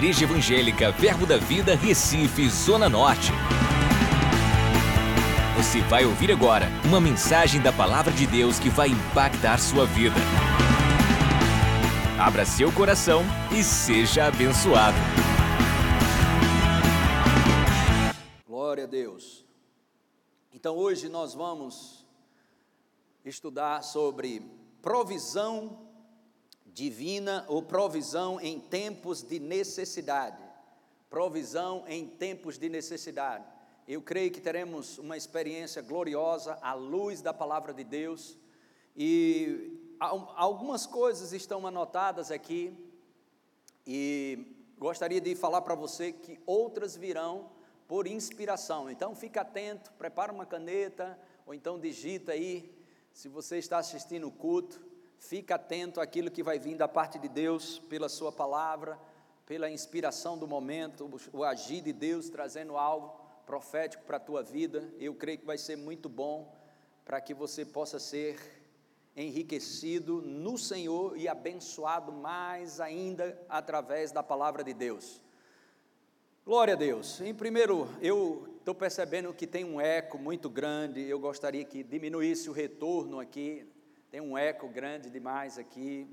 Igreja Evangélica Verbo da Vida, Recife, Zona Norte. Você vai ouvir agora uma mensagem da Palavra de Deus que vai impactar sua vida. Abra seu coração e seja abençoado. Glória a Deus. Então hoje nós vamos estudar sobre provisão divina ou provisão em tempos de necessidade. Provisão em tempos de necessidade. Eu creio que teremos uma experiência gloriosa à luz da palavra de Deus e algumas coisas estão anotadas aqui e gostaria de falar para você que outras virão por inspiração. Então fica atento, prepara uma caneta ou então digita aí se você está assistindo o culto Fica atento àquilo que vai vir da parte de Deus, pela Sua palavra, pela inspiração do momento, o agir de Deus trazendo algo profético para a tua vida. Eu creio que vai ser muito bom para que você possa ser enriquecido no Senhor e abençoado mais ainda através da palavra de Deus. Glória a Deus. Em primeiro, eu estou percebendo que tem um eco muito grande. Eu gostaria que diminuísse o retorno aqui tem um eco grande demais aqui.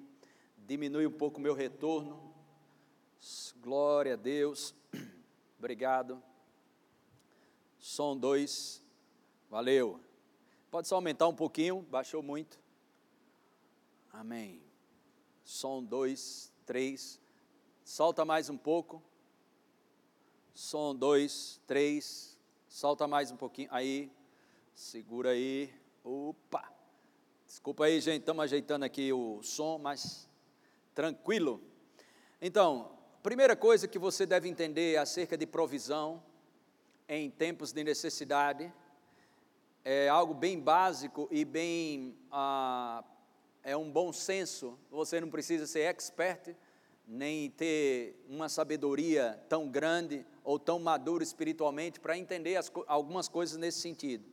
Diminui um pouco o meu retorno. Glória a Deus. Obrigado. Som 2. Valeu. Pode só aumentar um pouquinho, baixou muito. Amém. Som 2, 3. Solta mais um pouco. Som 2, 3. Solta mais um pouquinho. Aí. Segura aí. Opa. Desculpa aí, gente, estamos ajeitando aqui o som, mas tranquilo. Então, primeira coisa que você deve entender acerca de provisão em tempos de necessidade é algo bem básico e bem ah, é um bom senso. Você não precisa ser expert nem ter uma sabedoria tão grande ou tão maduro espiritualmente para entender as, algumas coisas nesse sentido.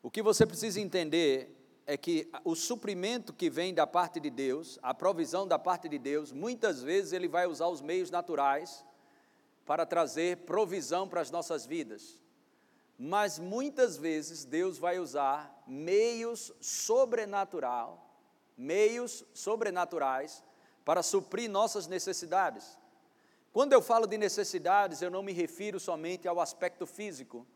O que você precisa entender é que o suprimento que vem da parte de Deus, a provisão da parte de Deus, muitas vezes ele vai usar os meios naturais para trazer provisão para as nossas vidas. Mas muitas vezes Deus vai usar meios sobrenatural, meios sobrenaturais para suprir nossas necessidades. Quando eu falo de necessidades, eu não me refiro somente ao aspecto físico.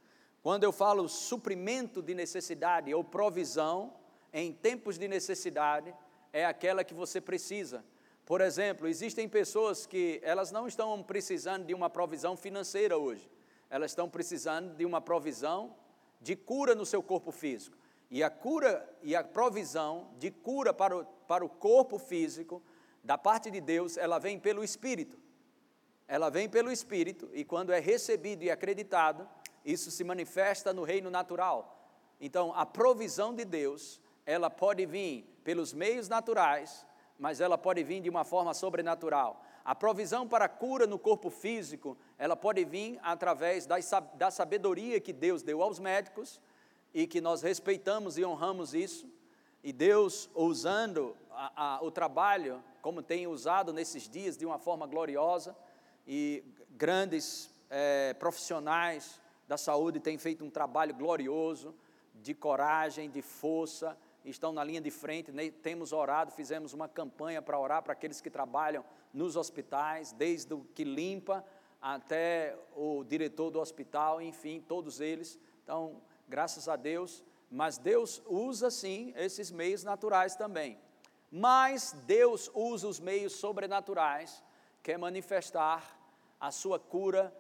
Quando eu falo suprimento de necessidade ou provisão, em tempos de necessidade é aquela que você precisa. Por exemplo, existem pessoas que elas não estão precisando de uma provisão financeira hoje, elas estão precisando de uma provisão de cura no seu corpo físico. E a cura e a provisão de cura para o, para o corpo físico, da parte de Deus, ela vem pelo Espírito. Ela vem pelo Espírito e quando é recebido e acreditado, isso se manifesta no reino natural. Então, a provisão de Deus, ela pode vir pelos meios naturais, mas ela pode vir de uma forma sobrenatural. A provisão para a cura no corpo físico, ela pode vir através da sabedoria que Deus deu aos médicos e que nós respeitamos e honramos isso. E Deus, usando a, a, o trabalho, como tem usado nesses dias, de uma forma gloriosa, e grandes é, profissionais da saúde têm feito um trabalho glorioso, de coragem, de força, estão na linha de frente, né? temos orado, fizemos uma campanha para orar para aqueles que trabalham nos hospitais, desde o que limpa até o diretor do hospital, enfim, todos eles. Então, graças a Deus, mas Deus usa sim esses meios naturais também. Mas Deus usa os meios sobrenaturais, que é manifestar a sua cura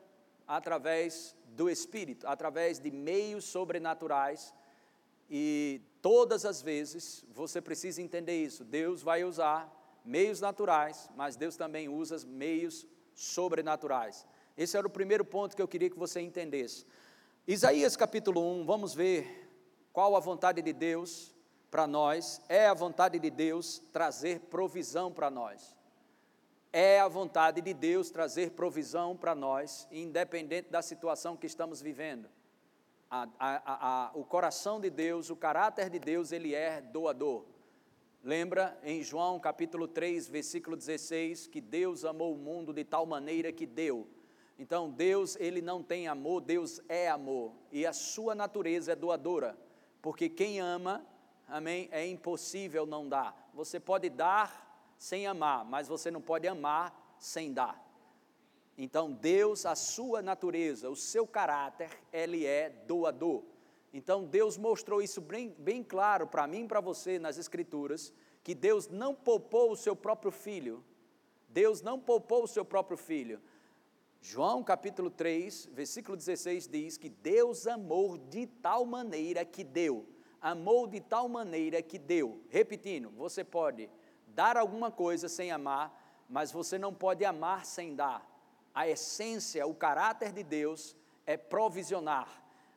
através do Espírito, através de meios sobrenaturais e todas as vezes você precisa entender isso. Deus vai usar meios naturais, mas Deus também usa meios sobrenaturais. Esse era o primeiro ponto que eu queria que você entendesse. Isaías capítulo 1, vamos ver qual a vontade de Deus para nós. É a vontade de Deus trazer provisão para nós. É a vontade de Deus trazer provisão para nós, independente da situação que estamos vivendo a, a, a, o coração de Deus, o caráter de Deus, ele é doador. Lembra em João capítulo 3, versículo 16, que Deus amou o mundo de tal maneira que deu. Então, Deus, ele não tem amor, Deus é amor, e a sua natureza é doadora, porque quem ama, amém, é impossível não dar. Você pode dar sem amar, mas você não pode amar sem dar. Então, Deus, a sua natureza, o seu caráter, ele é doador. Então, Deus mostrou isso bem, bem claro para mim e para você nas Escrituras, que Deus não poupou o seu próprio filho. Deus não poupou o seu próprio filho. João capítulo 3, versículo 16 diz que Deus amou de tal maneira que deu. Amou de tal maneira que deu. Repetindo, você pode dar alguma coisa sem amar, mas você não pode amar sem dar a essência, o caráter de Deus é provisionar.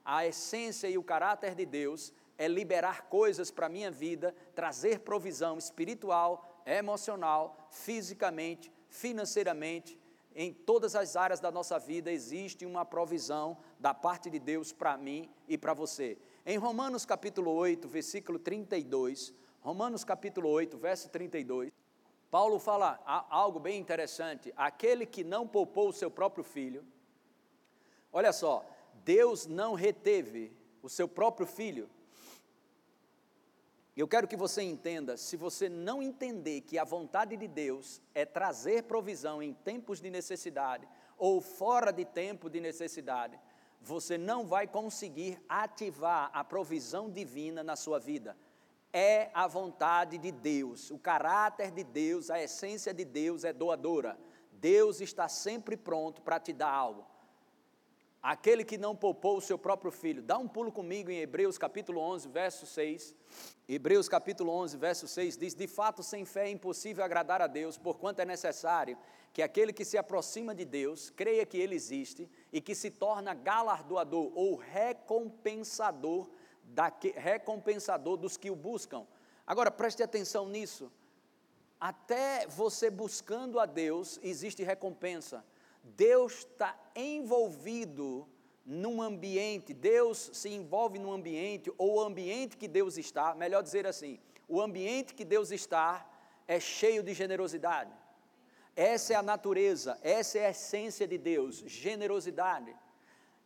A essência e o caráter de Deus é liberar coisas para a minha vida, trazer provisão espiritual, emocional, fisicamente, financeiramente, em todas as áreas da nossa vida existe uma provisão da parte de Deus para mim e para você. Em Romanos capítulo 8, versículo 32, Romanos capítulo 8, verso 32, Paulo fala algo bem interessante: aquele que não poupou o seu próprio filho, olha só, Deus não reteve o seu próprio filho. Eu quero que você entenda, se você não entender que a vontade de Deus é trazer provisão em tempos de necessidade ou fora de tempo de necessidade, você não vai conseguir ativar a provisão divina na sua vida é a vontade de Deus, o caráter de Deus, a essência de Deus é doadora. Deus está sempre pronto para te dar algo. Aquele que não poupou o seu próprio filho, dá um pulo comigo em Hebreus capítulo 11, verso 6. Hebreus capítulo 11, verso 6 diz: De fato, sem fé é impossível agradar a Deus, porquanto é necessário que aquele que se aproxima de Deus creia que Ele existe e que se torna galardoador ou recompensador recompensador dos que o buscam. Agora preste atenção nisso. Até você buscando a Deus, existe recompensa. Deus está envolvido num ambiente, Deus se envolve num ambiente, ou o ambiente que Deus está, melhor dizer assim, o ambiente que Deus está é cheio de generosidade. Essa é a natureza, essa é a essência de Deus, generosidade.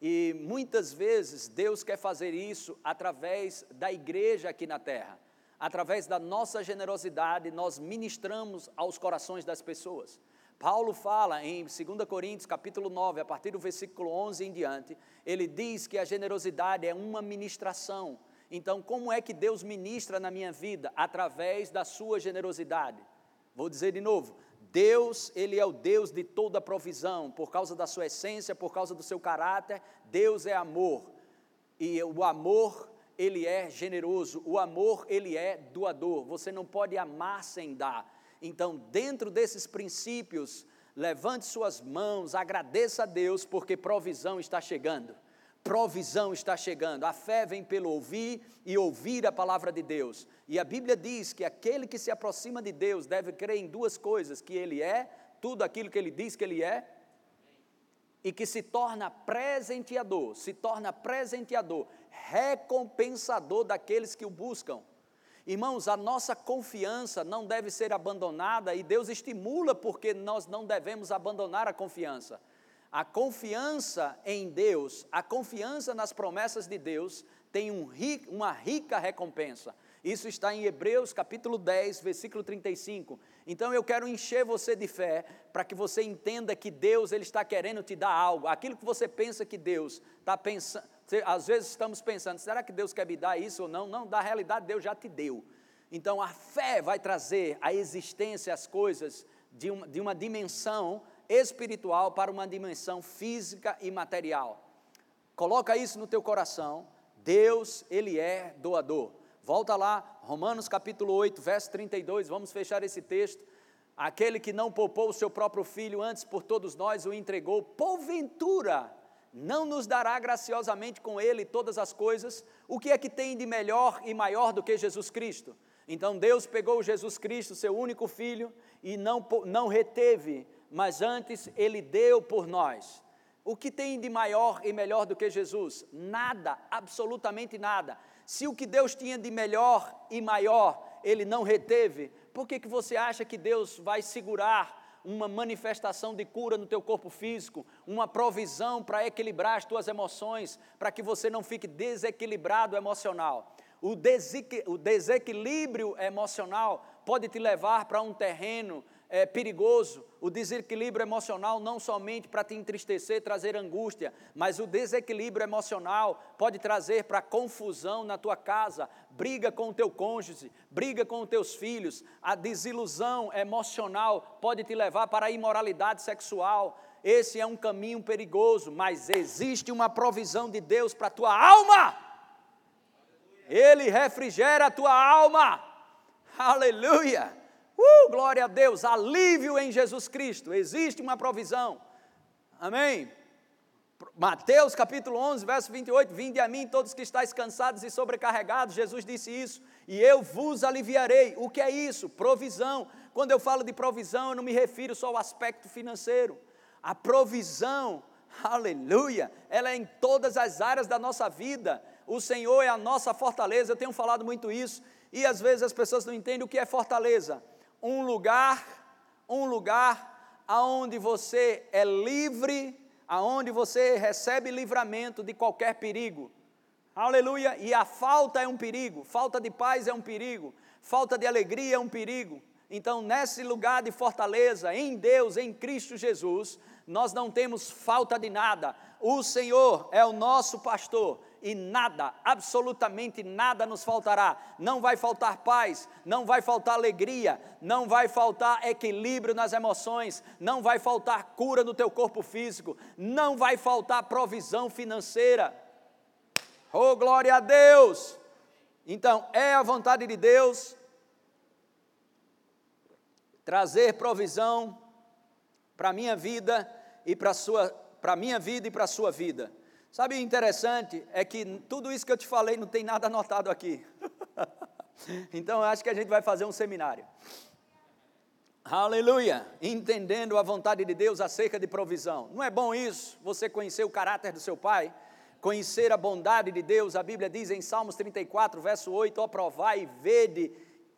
E muitas vezes Deus quer fazer isso através da igreja aqui na terra. Através da nossa generosidade, nós ministramos aos corações das pessoas. Paulo fala em 2 Coríntios capítulo 9, a partir do versículo 11 em diante, ele diz que a generosidade é uma ministração. Então, como é que Deus ministra na minha vida? Através da sua generosidade. Vou dizer de novo: Deus, Ele é o Deus de toda provisão, por causa da sua essência, por causa do seu caráter, Deus é amor. E o amor, Ele é generoso, o amor, Ele é doador. Você não pode amar sem dar. Então, dentro desses princípios, levante suas mãos, agradeça a Deus, porque provisão está chegando provisão está chegando. A fé vem pelo ouvir e ouvir a palavra de Deus. E a Bíblia diz que aquele que se aproxima de Deus deve crer em duas coisas: que Ele é tudo aquilo que Ele diz que Ele é, e que se torna presenteador, se torna presenteador, recompensador daqueles que o buscam. Irmãos, a nossa confiança não deve ser abandonada e Deus estimula porque nós não devemos abandonar a confiança. A confiança em Deus, a confiança nas promessas de Deus tem um, uma rica recompensa. Isso está em Hebreus capítulo 10, versículo 35. Então eu quero encher você de fé para que você entenda que Deus ele está querendo te dar algo. Aquilo que você pensa que Deus está pensando, às vezes estamos pensando, será que Deus quer me dar isso ou não? Não, da realidade Deus já te deu. Então a fé vai trazer à existência as coisas de uma, de uma dimensão espiritual para uma dimensão física e material. Coloca isso no teu coração. Deus, ele é doador. Volta lá, Romanos capítulo 8, verso 32, vamos fechar esse texto. Aquele que não poupou o seu próprio filho, antes por todos nós o entregou, porventura não nos dará graciosamente com ele todas as coisas? O que é que tem de melhor e maior do que Jesus Cristo? Então Deus pegou Jesus Cristo, seu único filho, e não, não reteve mas antes ele deu por nós. O que tem de maior e melhor do que Jesus? Nada, absolutamente nada. Se o que Deus tinha de melhor e maior, ele não reteve, por que, que você acha que Deus vai segurar uma manifestação de cura no teu corpo físico, uma provisão para equilibrar as tuas emoções, para que você não fique desequilibrado emocional. O, desequilíbrio emocional pode te levar para um terreno é, perigoso, o desequilíbrio emocional não somente para te entristecer, trazer angústia, mas o desequilíbrio emocional pode trazer para confusão na tua casa, briga com o teu cônjuge, briga com os teus filhos, a desilusão emocional pode te levar para a imoralidade sexual. Esse é um caminho perigoso, mas existe uma provisão de Deus para a tua alma. Ele refrigera a tua alma. Aleluia! Uh, glória a Deus, alívio em Jesus Cristo, existe uma provisão. Amém? Mateus capítulo 11, verso 28, vinde a mim todos que estáis cansados e sobrecarregados, Jesus disse isso, e eu vos aliviarei. O que é isso? Provisão. Quando eu falo de provisão, eu não me refiro só ao aspecto financeiro. A provisão, aleluia, ela é em todas as áreas da nossa vida. O Senhor é a nossa fortaleza, eu tenho falado muito isso, e às vezes as pessoas não entendem o que é fortaleza um lugar, um lugar aonde você é livre, aonde você recebe livramento de qualquer perigo. Aleluia! E a falta é um perigo, falta de paz é um perigo, falta de alegria é um perigo. Então, nesse lugar de fortaleza, em Deus, em Cristo Jesus, nós não temos falta de nada. O Senhor é o nosso pastor e nada, absolutamente nada nos faltará. Não vai faltar paz, não vai faltar alegria, não vai faltar equilíbrio nas emoções, não vai faltar cura no teu corpo físico, não vai faltar provisão financeira. Oh, glória a Deus! Então, é a vontade de Deus trazer provisão para a minha vida e para a sua para minha vida e para a sua vida. Sabe o interessante é que tudo isso que eu te falei não tem nada anotado aqui. então eu acho que a gente vai fazer um seminário. Aleluia! Entendendo a vontade de Deus acerca de provisão. Não é bom isso? Você conhecer o caráter do seu pai? Conhecer a bondade de Deus? A Bíblia diz em Salmos 34, verso 8: Ó provai e vede,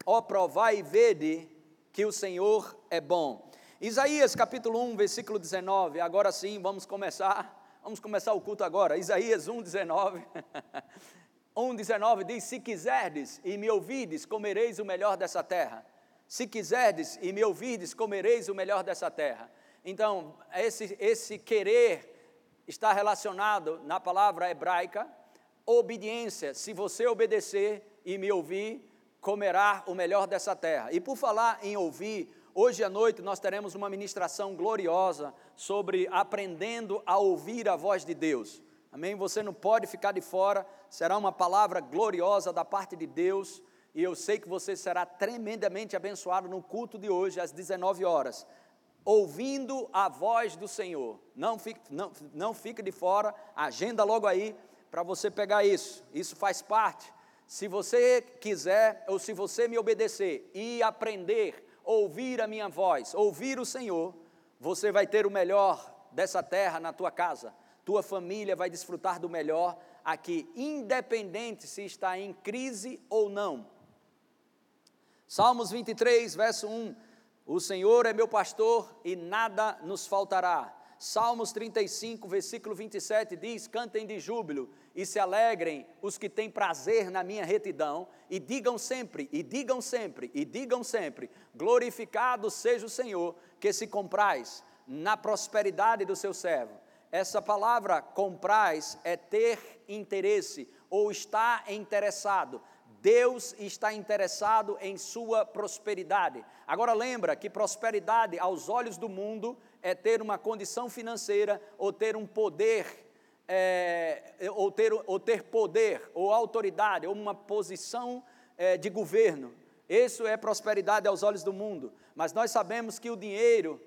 ó provai e vede que o Senhor é bom. Isaías capítulo 1, versículo 19. Agora sim, vamos começar Vamos começar o culto agora. Isaías 1,19. 1,19 diz: Se quiserdes e me ouvides, comereis o melhor dessa terra. Se quiserdes e me ouvides, comereis o melhor dessa terra. Então, esse, esse querer está relacionado na palavra hebraica, obediência. Se você obedecer e me ouvir, comerá o melhor dessa terra. E por falar em ouvir, Hoje à noite nós teremos uma ministração gloriosa sobre aprendendo a ouvir a voz de Deus. Amém? Você não pode ficar de fora, será uma palavra gloriosa da parte de Deus e eu sei que você será tremendamente abençoado no culto de hoje às 19 horas, ouvindo a voz do Senhor. Não fique, não, não fique de fora, agenda logo aí para você pegar isso. Isso faz parte. Se você quiser ou se você me obedecer e aprender ouvir a minha voz, ouvir o Senhor, você vai ter o melhor dessa terra na tua casa. Tua família vai desfrutar do melhor aqui, independente se está em crise ou não. Salmos 23, verso 1: O Senhor é meu pastor e nada nos faltará. Salmos 35, versículo 27 diz: Cantem de júbilo e se alegrem os que têm prazer na minha retidão, e digam sempre, e digam sempre, e digam sempre: glorificado seja o Senhor, que se comprais na prosperidade do seu servo. Essa palavra comprais é ter interesse ou estar interessado. Deus está interessado em sua prosperidade. Agora lembra que prosperidade aos olhos do mundo é ter uma condição financeira ou ter um poder é, ou, ter, ou ter poder, ou autoridade, ou uma posição é, de governo. Isso é prosperidade aos olhos do mundo. Mas nós sabemos que o dinheiro,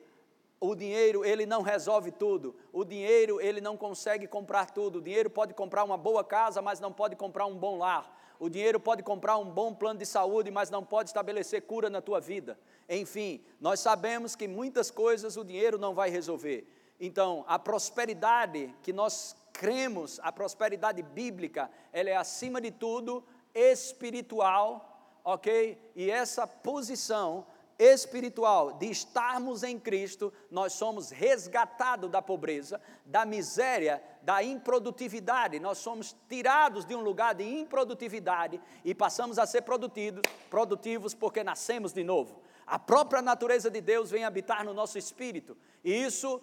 o dinheiro ele não resolve tudo. O dinheiro ele não consegue comprar tudo. O dinheiro pode comprar uma boa casa, mas não pode comprar um bom lar. O dinheiro pode comprar um bom plano de saúde, mas não pode estabelecer cura na tua vida. Enfim, nós sabemos que muitas coisas o dinheiro não vai resolver. Então, a prosperidade que nós cremos, a prosperidade bíblica, ela é acima de tudo espiritual, ok? E essa posição espiritual de estarmos em Cristo, nós somos resgatados da pobreza, da miséria, da improdutividade. Nós somos tirados de um lugar de improdutividade e passamos a ser produtivos, produtivos porque nascemos de novo. A própria natureza de Deus vem habitar no nosso espírito e isso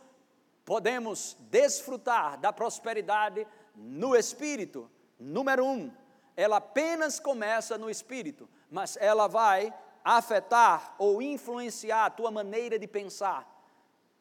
podemos desfrutar da prosperidade no espírito. Número um, ela apenas começa no espírito, mas ela vai afetar ou influenciar a tua maneira de pensar.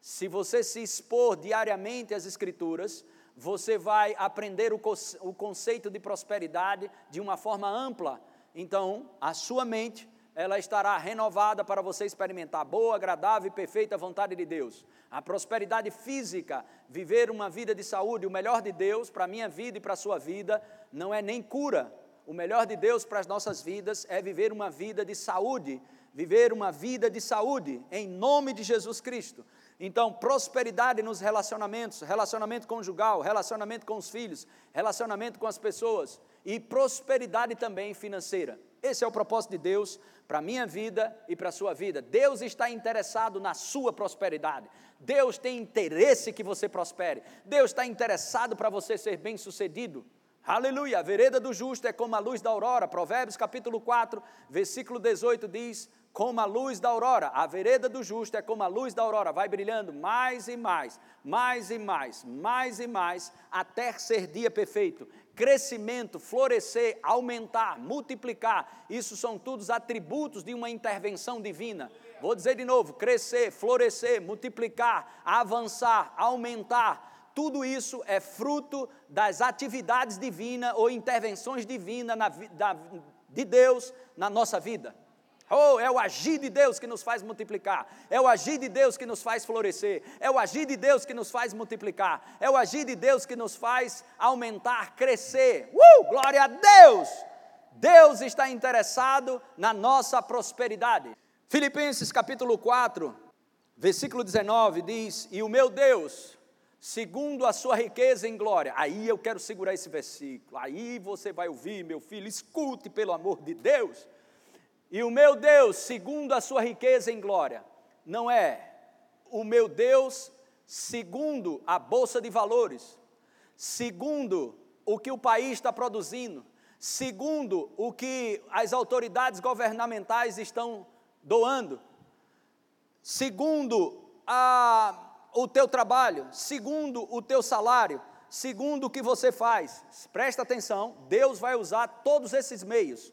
Se você se expor diariamente às Escrituras, você vai aprender o, o conceito de prosperidade de uma forma ampla. Então, a sua mente ela estará renovada para você experimentar boa, agradável e perfeita vontade de Deus. A prosperidade física, viver uma vida de saúde, o melhor de Deus para a minha vida e para a sua vida, não é nem cura, o melhor de Deus para as nossas vidas é viver uma vida de saúde, viver uma vida de saúde, em nome de Jesus Cristo. Então, prosperidade nos relacionamentos, relacionamento conjugal, relacionamento com os filhos, relacionamento com as pessoas e prosperidade também financeira. Esse é o propósito de Deus para a minha vida e para a sua vida. Deus está interessado na sua prosperidade. Deus tem interesse que você prospere. Deus está interessado para você ser bem-sucedido. Aleluia, a vereda do justo é como a luz da aurora. Provérbios capítulo 4, versículo 18 diz: Como a luz da aurora, a vereda do justo é como a luz da aurora, vai brilhando mais e mais, mais e mais, mais e mais, até ser dia perfeito. Crescimento, florescer, aumentar, multiplicar, isso são todos atributos de uma intervenção divina. Vou dizer de novo: crescer, florescer, multiplicar, avançar, aumentar tudo isso é fruto das atividades divinas ou intervenções divinas de Deus na nossa vida. Oh, é o agir de Deus que nos faz multiplicar, é o agir de Deus que nos faz florescer, é o agir de Deus que nos faz multiplicar, é o agir de Deus que nos faz aumentar, crescer. Uh, glória a Deus! Deus está interessado na nossa prosperidade. Filipenses capítulo 4, versículo 19 diz: E o meu Deus segundo a sua riqueza em glória. Aí eu quero segurar esse versículo. Aí você vai ouvir, meu filho, escute pelo amor de Deus. E o meu Deus, segundo a sua riqueza em glória, não é o meu Deus segundo a bolsa de valores, segundo o que o país está produzindo, segundo o que as autoridades governamentais estão doando, segundo a o teu trabalho, segundo o teu salário, segundo o que você faz. Presta atenção, Deus vai usar todos esses meios.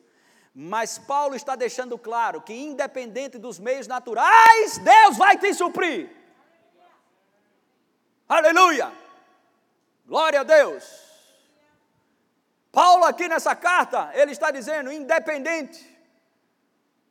Mas Paulo está deixando claro que, independente dos meios naturais, Deus vai te suprir. Aleluia! Glória a Deus! Paulo, aqui nessa carta, ele está dizendo: independente,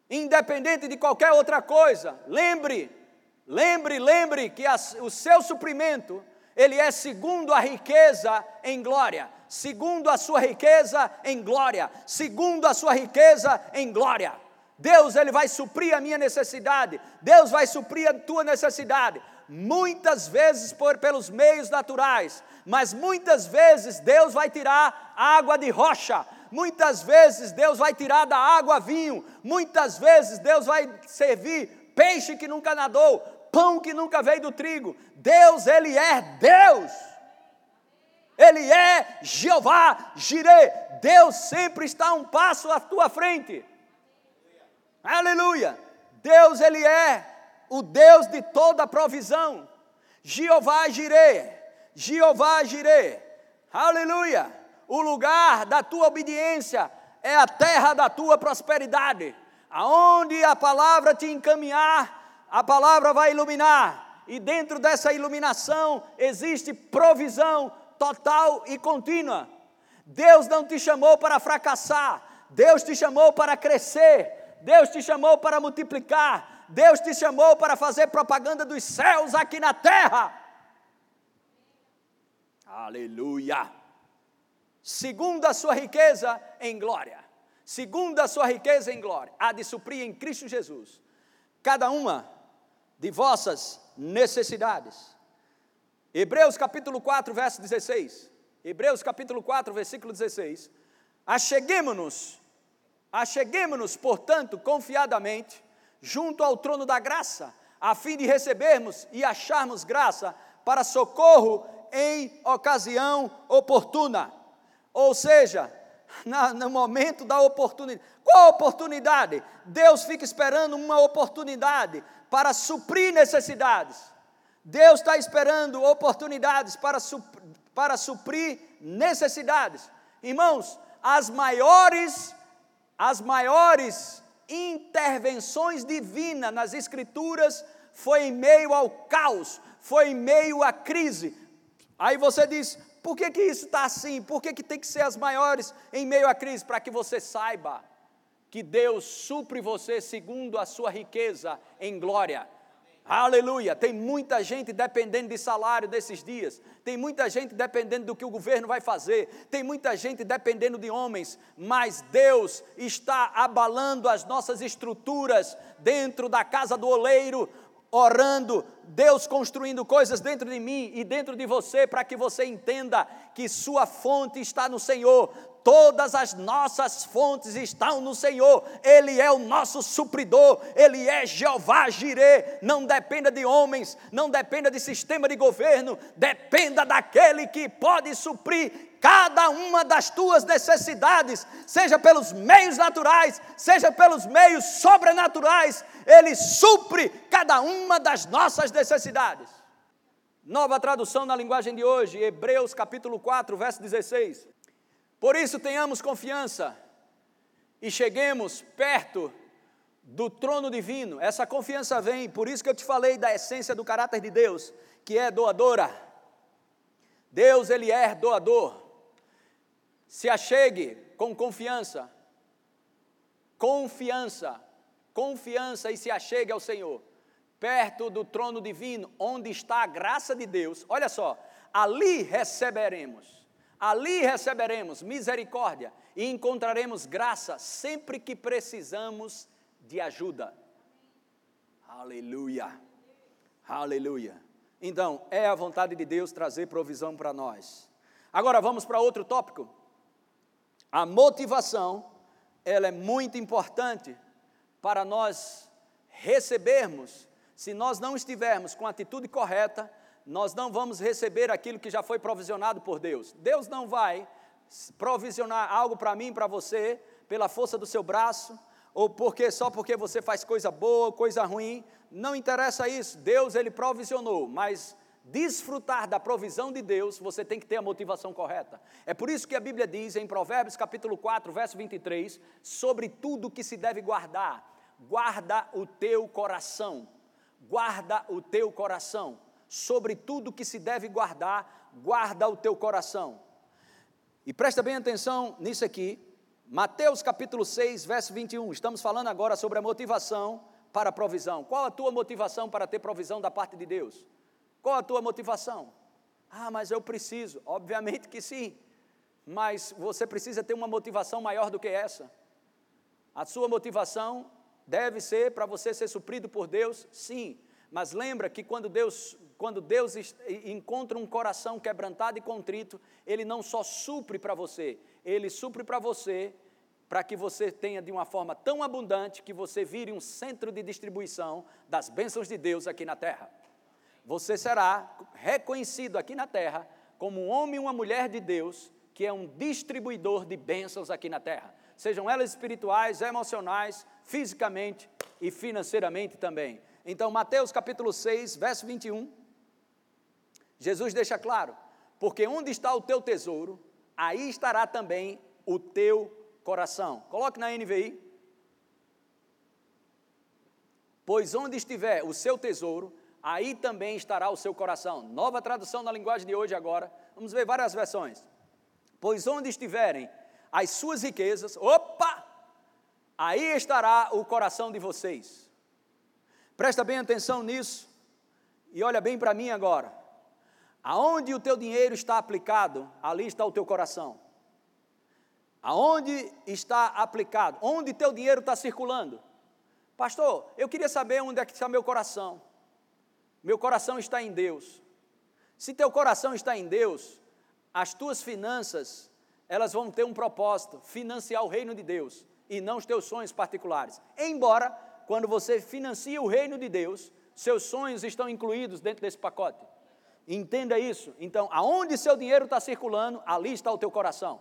independente de qualquer outra coisa, lembre Lembre, lembre que as, o seu suprimento, ele é segundo a riqueza em glória, segundo a sua riqueza em glória, segundo a sua riqueza em glória. Deus ele vai suprir a minha necessidade, Deus vai suprir a tua necessidade, muitas vezes por, pelos meios naturais, mas muitas vezes Deus vai tirar água de rocha, muitas vezes Deus vai tirar da água vinho, muitas vezes Deus vai servir peixe que nunca nadou, pão que nunca veio do trigo. Deus, Ele é Deus. Ele é Jeová Jireh. Deus sempre está um passo à tua frente. Aleluia. Deus, Ele é o Deus de toda provisão. Jeová Jireh. Jeová Jireh. Aleluia. O lugar da tua obediência é a terra da tua prosperidade. Aonde a palavra te encaminhar, a palavra vai iluminar, e dentro dessa iluminação existe provisão total e contínua. Deus não te chamou para fracassar, Deus te chamou para crescer, Deus te chamou para multiplicar, Deus te chamou para fazer propaganda dos céus aqui na terra. Aleluia! Segundo a sua riqueza em glória, segundo a sua riqueza em glória, há de suprir em Cristo Jesus. Cada uma de vossas necessidades. Hebreus capítulo 4, verso 16. Hebreus capítulo 4, versículo 16. Acheguemos-nos Acheguemos-nos, portanto, confiadamente junto ao trono da graça, a fim de recebermos e acharmos graça para socorro em ocasião oportuna. Ou seja, na, no momento da oportunidade. Qual oportunidade? Deus fica esperando uma oportunidade para suprir necessidades. Deus está esperando oportunidades para, para suprir necessidades. Irmãos, as maiores, as maiores intervenções divinas nas Escrituras foi em meio ao caos, foi em meio à crise. Aí você diz, por que, que isso está assim? Por que, que tem que ser as maiores em meio à crise? Para que você saiba que Deus supre você segundo a sua riqueza em glória. Aleluia! Tem muita gente dependendo de salário desses dias, tem muita gente dependendo do que o governo vai fazer, tem muita gente dependendo de homens, mas Deus está abalando as nossas estruturas dentro da casa do oleiro, orando, Deus construindo coisas dentro de mim e dentro de você, para que você entenda que sua fonte está no Senhor. Todas as nossas fontes estão no Senhor, Ele é o nosso supridor, Ele é Jeová Jirê. Não dependa de homens, não dependa de sistema de governo, dependa daquele que pode suprir cada uma das tuas necessidades, seja pelos meios naturais, seja pelos meios sobrenaturais, Ele supre cada uma das nossas necessidades. Nova tradução na linguagem de hoje, Hebreus capítulo 4, verso 16. Por isso tenhamos confiança e cheguemos perto do trono divino. Essa confiança vem, por isso que eu te falei da essência do caráter de Deus, que é doadora. Deus, ele é doador. Se achegue com confiança. Confiança. Confiança e se achegue ao Senhor. Perto do trono divino, onde está a graça de Deus. Olha só, ali receberemos. Ali receberemos misericórdia e encontraremos graça sempre que precisamos de ajuda. Aleluia. Aleluia. Então, é a vontade de Deus trazer provisão para nós. Agora vamos para outro tópico. A motivação, ela é muito importante para nós recebermos. Se nós não estivermos com a atitude correta, nós não vamos receber aquilo que já foi provisionado por Deus. Deus não vai provisionar algo para mim, para você, pela força do seu braço, ou porque só porque você faz coisa boa, coisa ruim, não interessa isso. Deus ele provisionou, mas desfrutar da provisão de Deus, você tem que ter a motivação correta. É por isso que a Bíblia diz em Provérbios capítulo 4, verso 23, sobre tudo que se deve guardar, guarda o teu coração. Guarda o teu coração. Sobre tudo que se deve guardar, guarda o teu coração. E presta bem atenção nisso aqui. Mateus capítulo 6, verso 21. Estamos falando agora sobre a motivação para a provisão. Qual a tua motivação para ter provisão da parte de Deus? Qual a tua motivação? Ah, mas eu preciso. Obviamente que sim, mas você precisa ter uma motivação maior do que essa. A sua motivação deve ser para você ser suprido por Deus, sim. Mas lembra que quando Deus, quando Deus encontra um coração quebrantado e contrito, Ele não só supre para você, Ele supre para você para que você tenha de uma forma tão abundante que você vire um centro de distribuição das bênçãos de Deus aqui na terra você será reconhecido aqui na terra como um homem e uma mulher de Deus que é um distribuidor de bênçãos aqui na terra, sejam elas espirituais, emocionais, fisicamente e financeiramente também. Então, Mateus capítulo 6, verso 21, Jesus deixa claro: porque onde está o teu tesouro, aí estará também o teu coração. Coloque na NVI. Pois onde estiver o seu tesouro, aí também estará o seu coração. Nova tradução na linguagem de hoje agora. Vamos ver várias versões. Pois onde estiverem as suas riquezas, opa, aí estará o coração de vocês. Presta bem atenção nisso e olha bem para mim agora. Aonde o teu dinheiro está aplicado, ali está o teu coração. Aonde está aplicado? Onde teu dinheiro está circulando? Pastor, eu queria saber onde é que está meu coração. Meu coração está em Deus. Se teu coração está em Deus, as tuas finanças, elas vão ter um propósito, financiar o reino de Deus e não os teus sonhos particulares. Embora, quando você financia o reino de Deus, seus sonhos estão incluídos dentro desse pacote. Entenda isso. Então, aonde seu dinheiro está circulando, ali está o teu coração.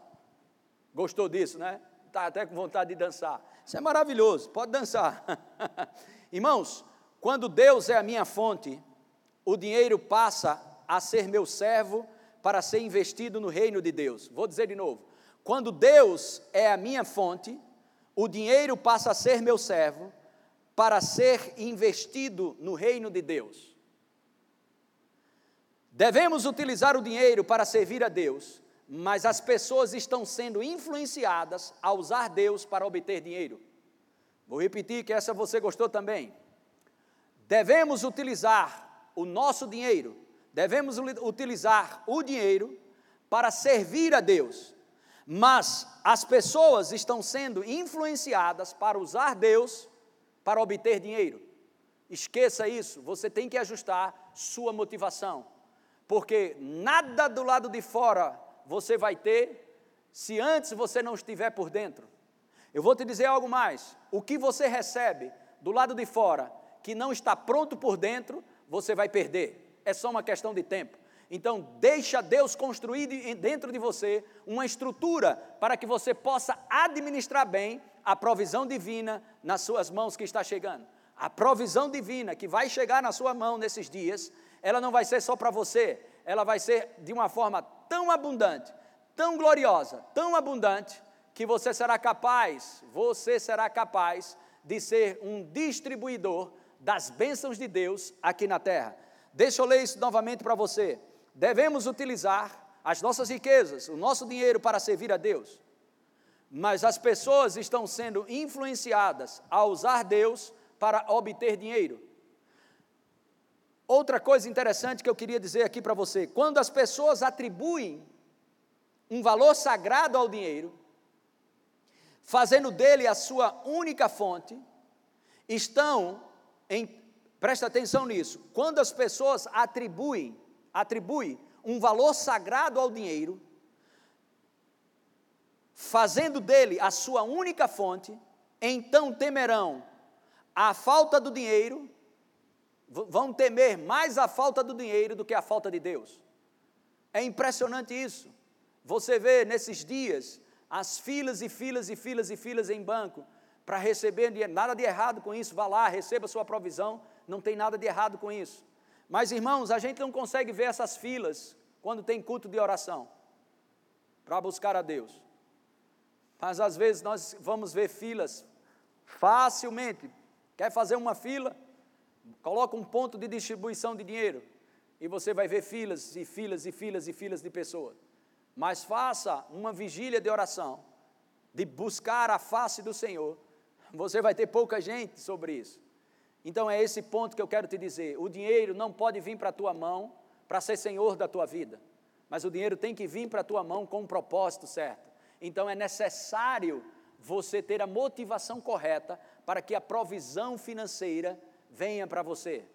Gostou disso, né? Está até com vontade de dançar. Isso é maravilhoso, pode dançar. Irmãos, quando Deus é a minha fonte, o dinheiro passa a ser meu servo para ser investido no reino de Deus. Vou dizer de novo. Quando Deus é a minha fonte, o dinheiro passa a ser meu servo para ser investido no reino de Deus. Devemos utilizar o dinheiro para servir a Deus, mas as pessoas estão sendo influenciadas a usar Deus para obter dinheiro. Vou repetir que essa você gostou também. Devemos utilizar o nosso dinheiro, devemos utilizar o dinheiro para servir a Deus, mas as pessoas estão sendo influenciadas para usar Deus para obter dinheiro. Esqueça isso, você tem que ajustar sua motivação, porque nada do lado de fora você vai ter se antes você não estiver por dentro. Eu vou te dizer algo mais: o que você recebe do lado de fora que não está pronto por dentro, você vai perder. É só uma questão de tempo. Então, deixa Deus construir dentro de você uma estrutura para que você possa administrar bem a provisão divina nas suas mãos que está chegando. A provisão divina que vai chegar na sua mão nesses dias, ela não vai ser só para você, ela vai ser de uma forma tão abundante, tão gloriosa, tão abundante, que você será capaz, você será capaz de ser um distribuidor das bênçãos de Deus aqui na terra. Deixa eu ler isso novamente para você. Devemos utilizar as nossas riquezas, o nosso dinheiro para servir a Deus. Mas as pessoas estão sendo influenciadas a usar Deus para obter dinheiro. Outra coisa interessante que eu queria dizer aqui para você: quando as pessoas atribuem um valor sagrado ao dinheiro, fazendo dele a sua única fonte, estão em, presta atenção nisso, quando as pessoas atribuem, atribuem um valor sagrado ao dinheiro, fazendo dele a sua única fonte, então temerão a falta do dinheiro, vão temer mais a falta do dinheiro do que a falta de Deus. É impressionante isso. Você vê nesses dias as filas e filas e filas e filas em banco para receber dinheiro. Nada de errado com isso, vá lá, receba sua provisão, não tem nada de errado com isso. Mas irmãos, a gente não consegue ver essas filas quando tem culto de oração para buscar a Deus. Mas às vezes nós vamos ver filas facilmente. Quer fazer uma fila? Coloca um ponto de distribuição de dinheiro e você vai ver filas e filas e filas e filas de pessoas. Mas faça uma vigília de oração, de buscar a face do Senhor você vai ter pouca gente sobre isso. Então é esse ponto que eu quero te dizer. O dinheiro não pode vir para a tua mão para ser senhor da tua vida, mas o dinheiro tem que vir para a tua mão com um propósito certo. Então é necessário você ter a motivação correta para que a provisão financeira venha para você.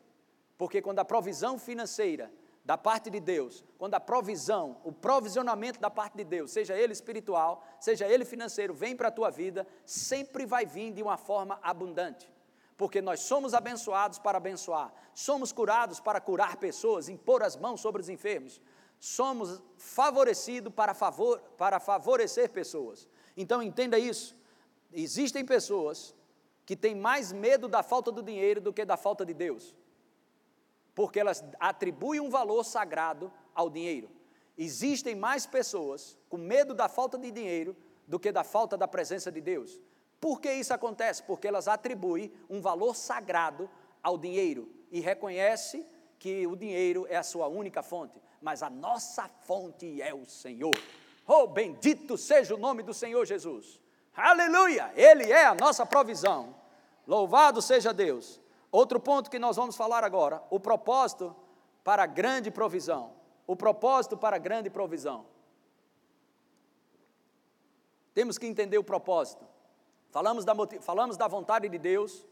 Porque quando a provisão financeira da parte de Deus, quando a provisão, o provisionamento da parte de Deus, seja ele espiritual, seja ele financeiro, vem para a tua vida, sempre vai vir de uma forma abundante. Porque nós somos abençoados para abençoar, somos curados para curar pessoas, impor as mãos sobre os enfermos, somos favorecidos para, favor, para favorecer pessoas. Então entenda isso. Existem pessoas que têm mais medo da falta do dinheiro do que da falta de Deus porque elas atribuem um valor sagrado ao dinheiro. Existem mais pessoas com medo da falta de dinheiro do que da falta da presença de Deus. Por que isso acontece? Porque elas atribuem um valor sagrado ao dinheiro e reconhece que o dinheiro é a sua única fonte, mas a nossa fonte é o Senhor. Oh, bendito seja o nome do Senhor Jesus. Aleluia! Ele é a nossa provisão. Louvado seja Deus. Outro ponto que nós vamos falar agora, o propósito para a grande provisão. O propósito para a grande provisão. Temos que entender o propósito. Falamos da, falamos da vontade de Deus.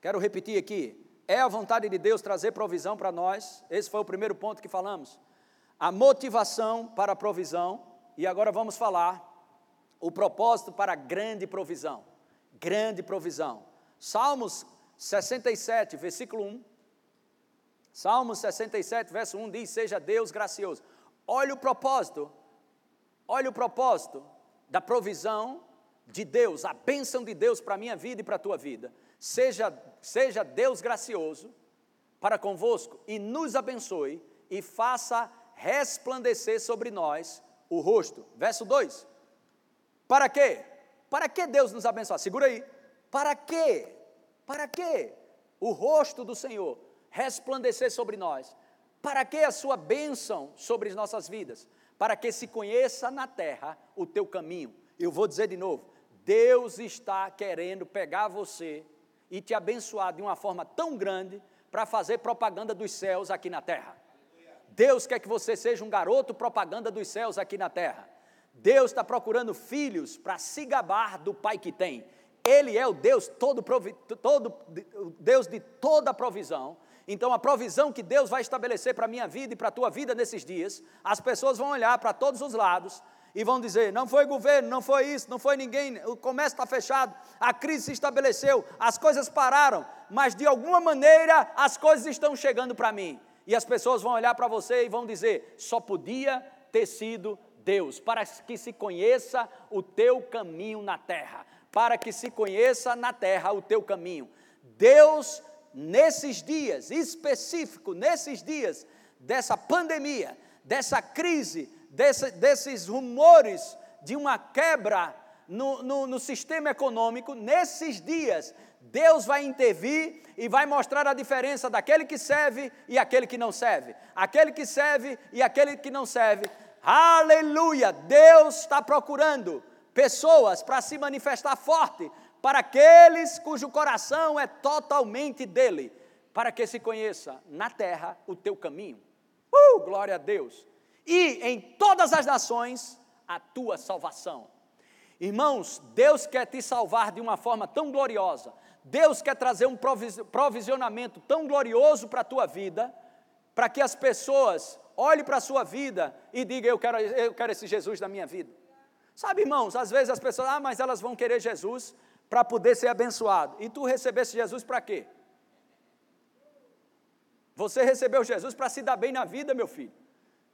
Quero repetir aqui. É a vontade de Deus trazer provisão para nós. Esse foi o primeiro ponto que falamos. A motivação para a provisão. E agora vamos falar o propósito para grande provisão. grande provisão. Salmos 67, versículo 1. Salmos 67, verso 1 diz: Seja Deus gracioso. Olha o propósito, olha o propósito da provisão de Deus, a bênção de Deus para a minha vida e para a tua vida. Seja, seja Deus gracioso para convosco e nos abençoe e faça resplandecer sobre nós o rosto. Verso 2. Para quê? Para que Deus nos abençoe? Segura aí. Para quê? Para quê? O rosto do Senhor resplandecer sobre nós. Para que a sua bênção sobre as nossas vidas? Para que se conheça na terra o teu caminho. Eu vou dizer de novo: Deus está querendo pegar você e te abençoar de uma forma tão grande para fazer propaganda dos céus aqui na terra. Deus quer que você seja um garoto propaganda dos céus aqui na terra. Deus está procurando filhos para se gabar do Pai que tem. Ele é o Deus todo, todo Deus de toda provisão. Então, a provisão que Deus vai estabelecer para a minha vida e para a tua vida nesses dias, as pessoas vão olhar para todos os lados e vão dizer: não foi governo, não foi isso, não foi ninguém, o comércio está fechado, a crise se estabeleceu, as coisas pararam, mas de alguma maneira as coisas estão chegando para mim. E as pessoas vão olhar para você e vão dizer: só podia ter sido Deus, para que se conheça o teu caminho na terra, para que se conheça na terra o teu caminho. Deus, nesses dias, específico, nesses dias dessa pandemia, dessa crise, desse, desses rumores de uma quebra no, no, no sistema econômico, nesses dias, Deus vai intervir e vai mostrar a diferença daquele que serve e aquele que não serve. Aquele que serve e aquele que não serve. Aleluia! Deus está procurando pessoas para se manifestar forte para aqueles cujo coração é totalmente dele, para que se conheça na terra o teu caminho. Uh, glória a Deus! E em todas as nações a tua salvação. Irmãos, Deus quer te salvar de uma forma tão gloriosa, Deus quer trazer um provisionamento tão glorioso para a tua vida, para que as pessoas olhem para a sua vida e digam: eu quero, eu quero esse Jesus na minha vida. Sabe, irmãos, às vezes as pessoas, ah, mas elas vão querer Jesus para poder ser abençoado. E tu recebesse Jesus para quê? Você recebeu Jesus para se dar bem na vida, meu filho.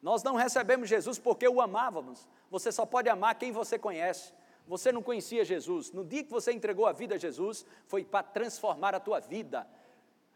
Nós não recebemos Jesus porque o amávamos. Você só pode amar quem você conhece. Você não conhecia Jesus. No dia que você entregou a vida a Jesus, foi para transformar a tua vida.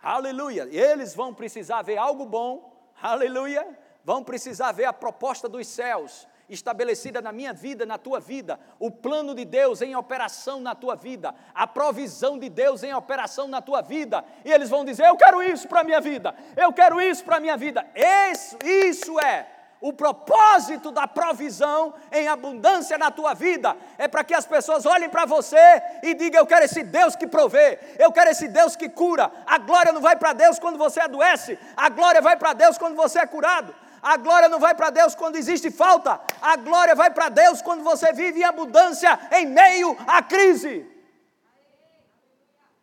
Aleluia. Eles vão precisar ver algo bom. Aleluia. Vão precisar ver a proposta dos céus estabelecida na minha vida, na tua vida, o plano de Deus em operação na tua vida, a provisão de Deus em operação na tua vida, e eles vão dizer: Eu quero isso para a minha vida, eu quero isso para a minha vida. Isso, isso é o propósito da provisão em abundância na tua vida. É para que as pessoas olhem para você e digam: Eu quero esse Deus que provê, eu quero esse Deus que cura. A glória não vai para Deus quando você adoece, a glória vai para Deus quando você é curado. A glória não vai para Deus quando existe falta, a glória vai para Deus quando você vive em abundância em meio à crise.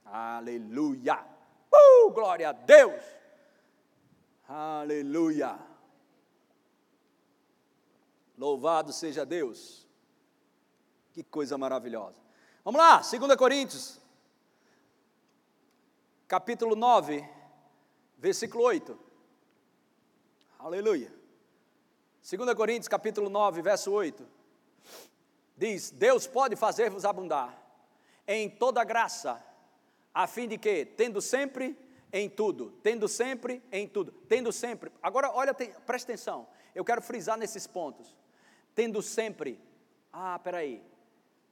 Aleluia! Uh, glória a Deus! Aleluia! Louvado seja Deus. Que coisa maravilhosa. Vamos lá, 2 Coríntios, capítulo 9, versículo 8. Aleluia. 2 Coríntios, capítulo 9, verso 8. Diz: Deus pode fazer-vos abundar em toda graça, a fim de que, tendo sempre em tudo, tendo sempre em tudo, tendo sempre. Agora, olha, tem, presta atenção, eu quero frisar nesses pontos tendo sempre, ah, peraí,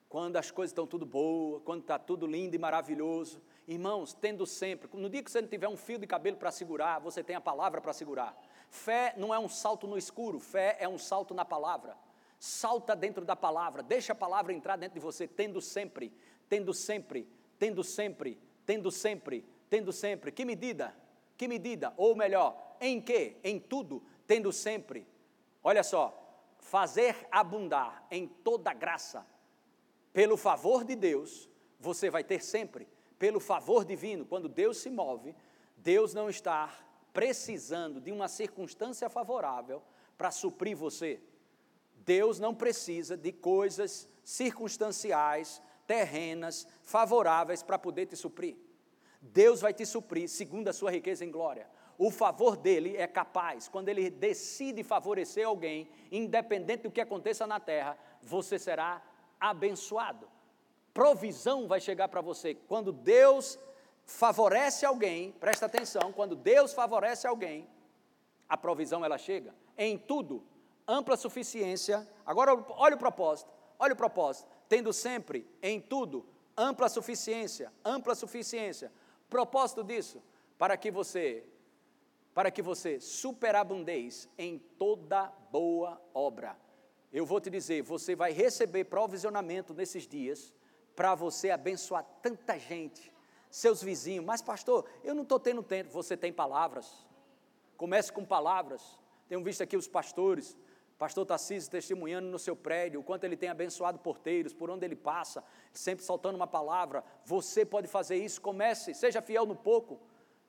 quando as coisas estão tudo boas, quando está tudo lindo e maravilhoso, irmãos, tendo sempre, no dia que você não tiver um fio de cabelo para segurar, você tem a palavra para segurar. Fé não é um salto no escuro, fé é um salto na palavra. Salta dentro da palavra, deixa a palavra entrar dentro de você, tendo sempre, tendo sempre, tendo sempre, tendo sempre, tendo sempre. Que medida? Que medida? Ou melhor, em que? Em tudo, tendo sempre. Olha só, fazer abundar em toda graça, pelo favor de Deus, você vai ter sempre, pelo favor divino, quando Deus se move, Deus não está precisando de uma circunstância favorável para suprir você. Deus não precisa de coisas circunstanciais, terrenas favoráveis para poder te suprir. Deus vai te suprir segundo a sua riqueza em glória. O favor dele é capaz, quando ele decide favorecer alguém, independente do que aconteça na terra, você será abençoado. Provisão vai chegar para você. Quando Deus favorece alguém, presta atenção, quando Deus favorece alguém, a provisão ela chega em tudo, ampla suficiência. Agora olha o propósito, olha o propósito, tendo sempre em tudo ampla suficiência, ampla suficiência. Propósito disso, para que você para que você superabundeis em toda boa obra. Eu vou te dizer, você vai receber provisionamento nesses dias para você abençoar tanta gente, seus vizinhos. Mas, pastor, eu não estou tendo tempo. Você tem palavras. Comece com palavras. Tenho visto aqui os pastores, pastor Tarcísio testemunhando no seu prédio, o quanto ele tem abençoado porteiros, por onde ele passa, sempre soltando uma palavra. Você pode fazer isso. Comece, seja fiel no pouco.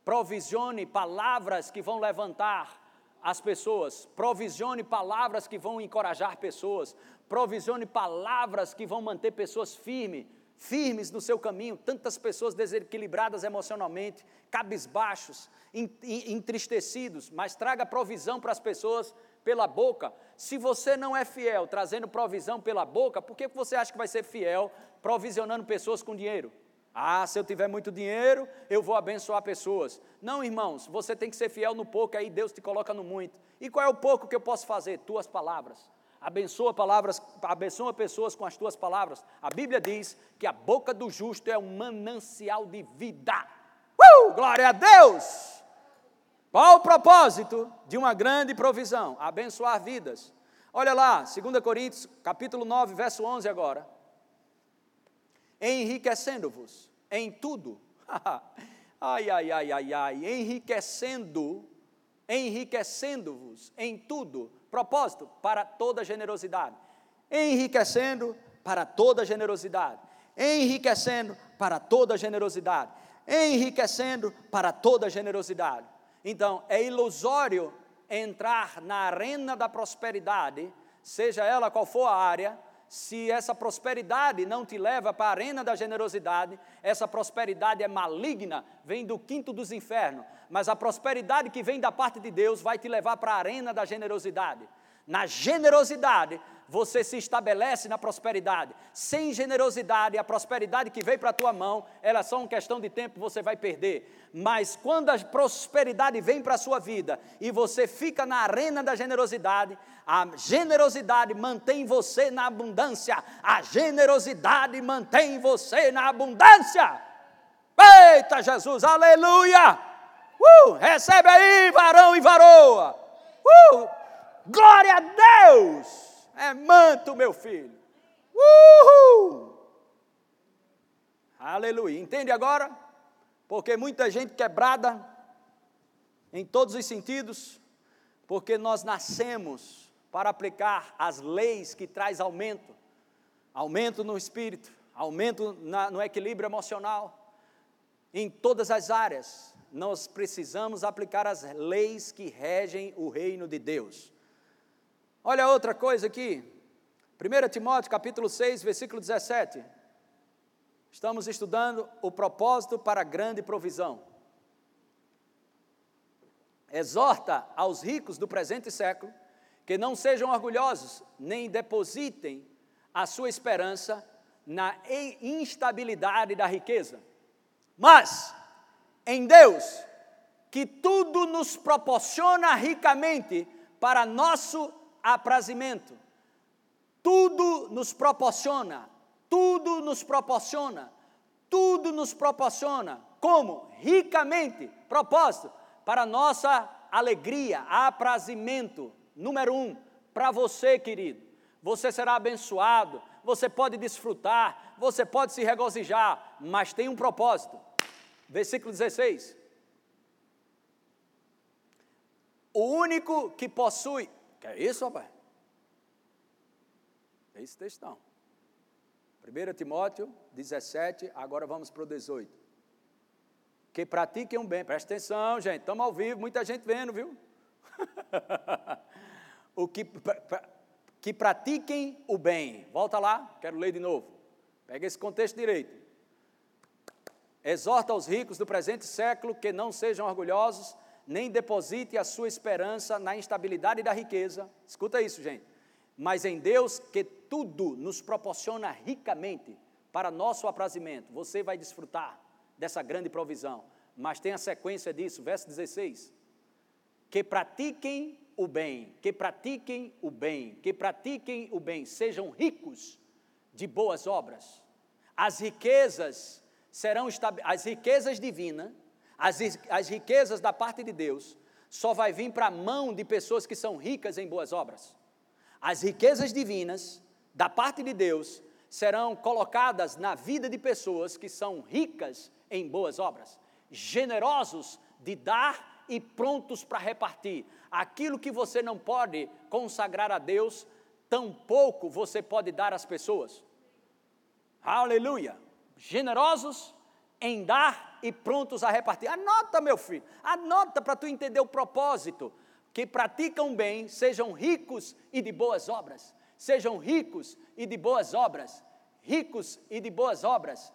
Provisione palavras que vão levantar as pessoas, provisione palavras que vão encorajar pessoas, provisione palavras que vão manter pessoas firmes, firmes no seu caminho. Tantas pessoas desequilibradas emocionalmente, cabisbaixos, entristecidos, mas traga provisão para as pessoas pela boca. Se você não é fiel trazendo provisão pela boca, por que você acha que vai ser fiel provisionando pessoas com dinheiro? Ah, se eu tiver muito dinheiro, eu vou abençoar pessoas. Não, irmãos, você tem que ser fiel no pouco, aí Deus te coloca no muito. E qual é o pouco que eu posso fazer? Tuas palavras. Abençoa palavras, abençoa pessoas com as tuas palavras. A Bíblia diz que a boca do justo é um manancial de vida. Uh, glória a Deus! Qual o propósito de uma grande provisão? Abençoar vidas. Olha lá, 2 Coríntios, capítulo 9, verso 11 agora enriquecendo-vos em tudo. ai, ai, ai, ai, ai, enriquecendo, enriquecendo-vos em tudo. Propósito, para toda generosidade. Enriquecendo para toda generosidade. Enriquecendo para toda generosidade. Enriquecendo para toda generosidade. Então, é ilusório entrar na arena da prosperidade, seja ela qual for a área, se essa prosperidade não te leva para a arena da generosidade, essa prosperidade é maligna, vem do quinto dos infernos, mas a prosperidade que vem da parte de Deus vai te levar para a arena da generosidade. Na generosidade, você se estabelece na prosperidade. Sem generosidade, a prosperidade que veio para a tua mão, ela é só uma questão de tempo, você vai perder. Mas quando a prosperidade vem para a sua vida e você fica na arena da generosidade, a generosidade mantém você na abundância. A generosidade mantém você na abundância. Eita Jesus, aleluia! Uh, recebe aí, varão e varoa. Uh, glória a Deus! É manto, meu filho. Uhul! Aleluia. Entende agora? Porque muita gente quebrada em todos os sentidos, porque nós nascemos para aplicar as leis que traz aumento, aumento no espírito, aumento na, no equilíbrio emocional, em todas as áreas. Nós precisamos aplicar as leis que regem o reino de Deus. Olha outra coisa aqui. 1 Timóteo capítulo 6, versículo 17. Estamos estudando o propósito para a grande provisão. Exorta aos ricos do presente século que não sejam orgulhosos, nem depositem a sua esperança na instabilidade da riqueza, mas em Deus, que tudo nos proporciona ricamente para nosso aprazimento. Tudo nos proporciona, tudo nos proporciona, tudo nos proporciona. Como? Ricamente. Propósito, para nossa alegria, aprazimento. Número um, para você, querido. Você será abençoado, você pode desfrutar, você pode se regozijar, mas tem um propósito. Versículo 16. O único que possui que é isso, rapaz? É esse textão. 1 Timóteo 17, agora vamos para o 18. Que pratiquem um bem, presta atenção, gente, estamos ao vivo, muita gente vendo, viu? o que, que pratiquem o bem. Volta lá, quero ler de novo. Pega esse contexto direito. Exorta os ricos do presente século que não sejam orgulhosos, nem deposite a sua esperança na instabilidade da riqueza. Escuta isso, gente. Mas em Deus que tudo nos proporciona ricamente para nosso aprazimento. Você vai desfrutar dessa grande provisão. Mas tem a sequência disso, verso 16. Que pratiquem o bem, que pratiquem o bem, que pratiquem o bem, sejam ricos de boas obras. As riquezas serão as riquezas divinas, as, as riquezas da parte de Deus, só vai vir para a mão de pessoas que são ricas em boas obras. As riquezas divinas da parte de Deus serão colocadas na vida de pessoas que são ricas em boas obras, generosos de dar e prontos para repartir. Aquilo que você não pode consagrar a Deus, tampouco você pode dar às pessoas. Aleluia! Generosos em dar e prontos a repartir. Anota, meu filho, anota para tu entender o propósito. Que praticam bem, sejam ricos e de boas obras sejam ricos e de boas obras, ricos e de boas obras,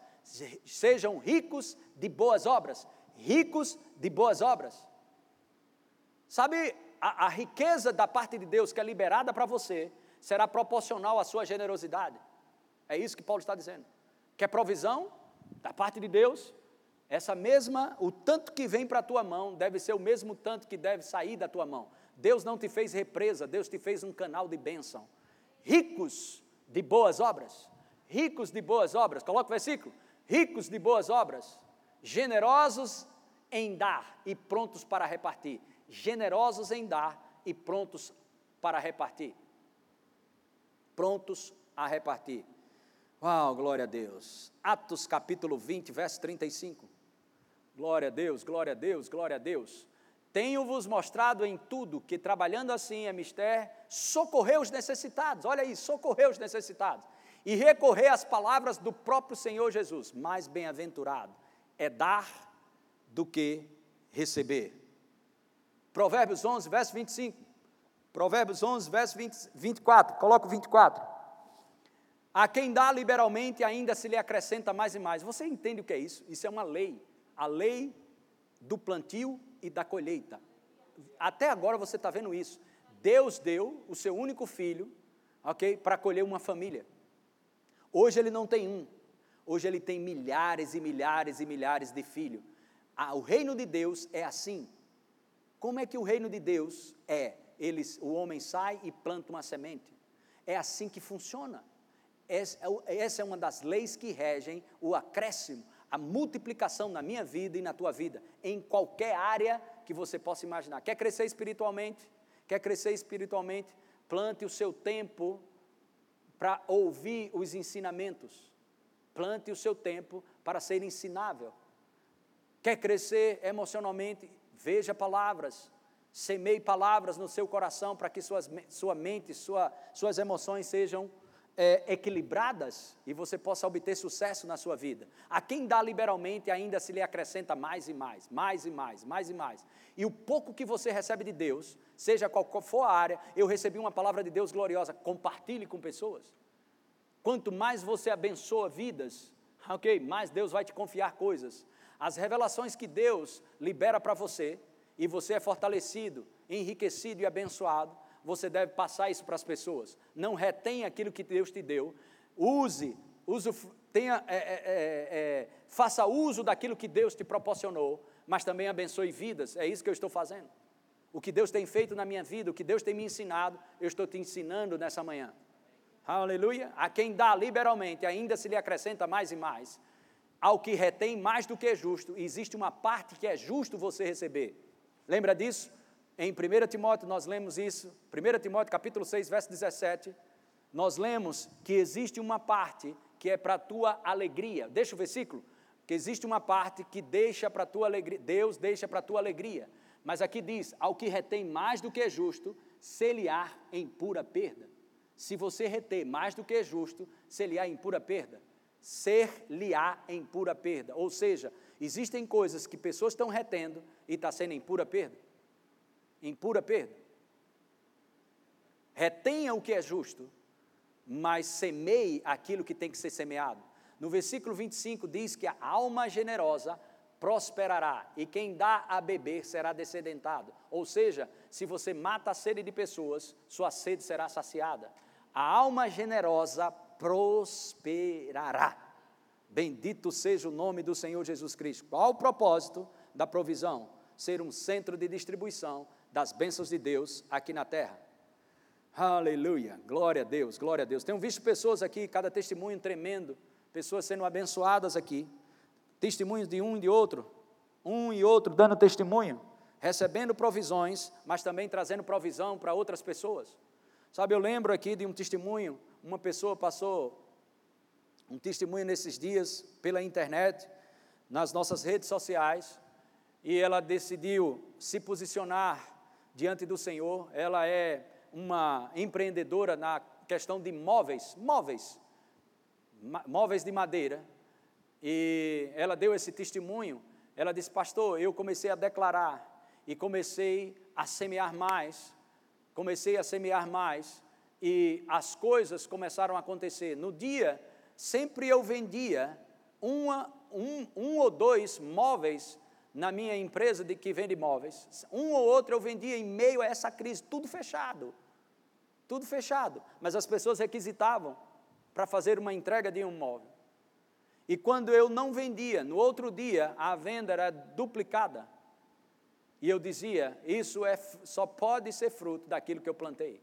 sejam ricos de boas obras, ricos de boas obras. Sabe, a, a riqueza da parte de Deus que é liberada para você será proporcional à sua generosidade. É isso que Paulo está dizendo. Quer provisão da parte de Deus? Essa mesma, o tanto que vem para a tua mão, deve ser o mesmo tanto que deve sair da tua mão. Deus não te fez represa, Deus te fez um canal de bênção ricos de boas obras. Ricos de boas obras, coloca o versículo. Ricos de boas obras, generosos em dar e prontos para repartir. Generosos em dar e prontos para repartir. Prontos a repartir. Uau, glória a Deus. Atos capítulo 20, verso 35. Glória a Deus, glória a Deus, glória a Deus. Tenho-vos mostrado em tudo que, trabalhando assim é mister, socorrer os necessitados, olha aí, socorrer os necessitados, e recorrer às palavras do próprio Senhor Jesus. Mais bem-aventurado é dar do que receber. Provérbios 11, verso 25. Provérbios 11, verso 20, 24. Coloca o 24. A quem dá liberalmente ainda se lhe acrescenta mais e mais. Você entende o que é isso? Isso é uma lei. A lei do plantio e da colheita. Até agora você está vendo isso. Deus deu o seu único filho, ok, para colher uma família. Hoje ele não tem um, hoje ele tem milhares e milhares e milhares de filhos. O reino de Deus é assim. Como é que o reino de Deus é? Eles, o homem sai e planta uma semente. É assim que funciona. Essa é uma das leis que regem o acréscimo, a multiplicação na minha vida e na tua vida, em qualquer área que você possa imaginar. Quer crescer espiritualmente? Quer crescer espiritualmente? Plante o seu tempo para ouvir os ensinamentos. Plante o seu tempo para ser ensinável. Quer crescer emocionalmente? Veja palavras. Semeie palavras no seu coração para que suas, sua mente, sua, suas emoções sejam é, equilibradas e você possa obter sucesso na sua vida. A quem dá liberalmente ainda se lhe acrescenta mais e mais, mais e mais, mais e mais. E o pouco que você recebe de Deus, seja qual for a área, eu recebi uma palavra de Deus gloriosa, compartilhe com pessoas. Quanto mais você abençoa vidas, ok, mais Deus vai te confiar coisas. As revelações que Deus libera para você, e você é fortalecido, enriquecido e abençoado, você deve passar isso para as pessoas. Não retenha aquilo que Deus te deu. Use, use tenha, é, é, é, é, faça uso daquilo que Deus te proporcionou, mas também abençoe vidas. É isso que eu estou fazendo. O que Deus tem feito na minha vida, o que Deus tem me ensinado, eu estou te ensinando nessa manhã. Aleluia. A quem dá liberalmente, ainda se lhe acrescenta mais e mais. Ao que retém mais do que é justo, existe uma parte que é justo você receber. Lembra disso? Em 1 Timóteo nós lemos isso, 1 Timóteo capítulo 6, verso 17, nós lemos que existe uma parte que é para a tua alegria. Deixa o versículo, que existe uma parte que deixa para a tua alegria, Deus deixa para a tua alegria. Mas aqui diz, ao que retém mais do que é justo, se-lhe-á em pura perda. Se você reter mais do que é justo, se-lhe-á em pura perda. Ser-lhe-á em pura perda. Ou seja, existem coisas que pessoas estão retendo e está sendo em pura perda em pura perda. Retenha o que é justo, mas semeie aquilo que tem que ser semeado. No versículo 25 diz que a alma generosa prosperará, e quem dá a beber será descedentado. Ou seja, se você mata a sede de pessoas, sua sede será saciada. A alma generosa prosperará. Bendito seja o nome do Senhor Jesus Cristo. Qual o propósito da provisão? Ser um centro de distribuição das bênçãos de Deus aqui na terra. Aleluia, glória a Deus, glória a Deus. Tenho visto pessoas aqui, cada testemunho tremendo, pessoas sendo abençoadas aqui testemunhos de um e de outro, um e outro dando testemunho, recebendo provisões, mas também trazendo provisão para outras pessoas. Sabe, eu lembro aqui de um testemunho, uma pessoa passou um testemunho nesses dias pela internet, nas nossas redes sociais, e ela decidiu se posicionar diante do Senhor. Ela é uma empreendedora na questão de móveis, móveis, móveis de madeira, e ela deu esse testemunho. Ela disse: Pastor, eu comecei a declarar e comecei a semear mais, comecei a semear mais, e as coisas começaram a acontecer. No dia, sempre eu vendia uma, um, um ou dois móveis na minha empresa de que vende móveis. Um ou outro eu vendia em meio a essa crise, tudo fechado. Tudo fechado. Mas as pessoas requisitavam para fazer uma entrega de um móvel. E quando eu não vendia, no outro dia a venda era duplicada. E eu dizia: Isso é, só pode ser fruto daquilo que eu plantei.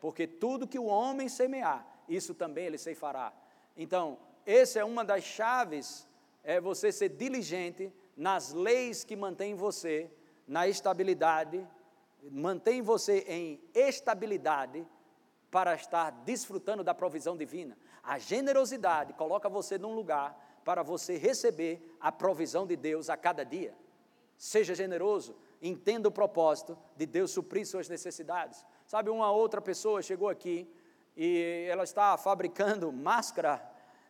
Porque tudo que o homem semear, isso também ele ceifará. Então, essa é uma das chaves, é você ser diligente nas leis que mantêm você na estabilidade, mantém você em estabilidade para estar desfrutando da provisão divina. A generosidade coloca você num lugar para você receber a provisão de Deus a cada dia. Seja generoso, entenda o propósito de Deus suprir suas necessidades. Sabe, uma outra pessoa chegou aqui e ela está fabricando máscara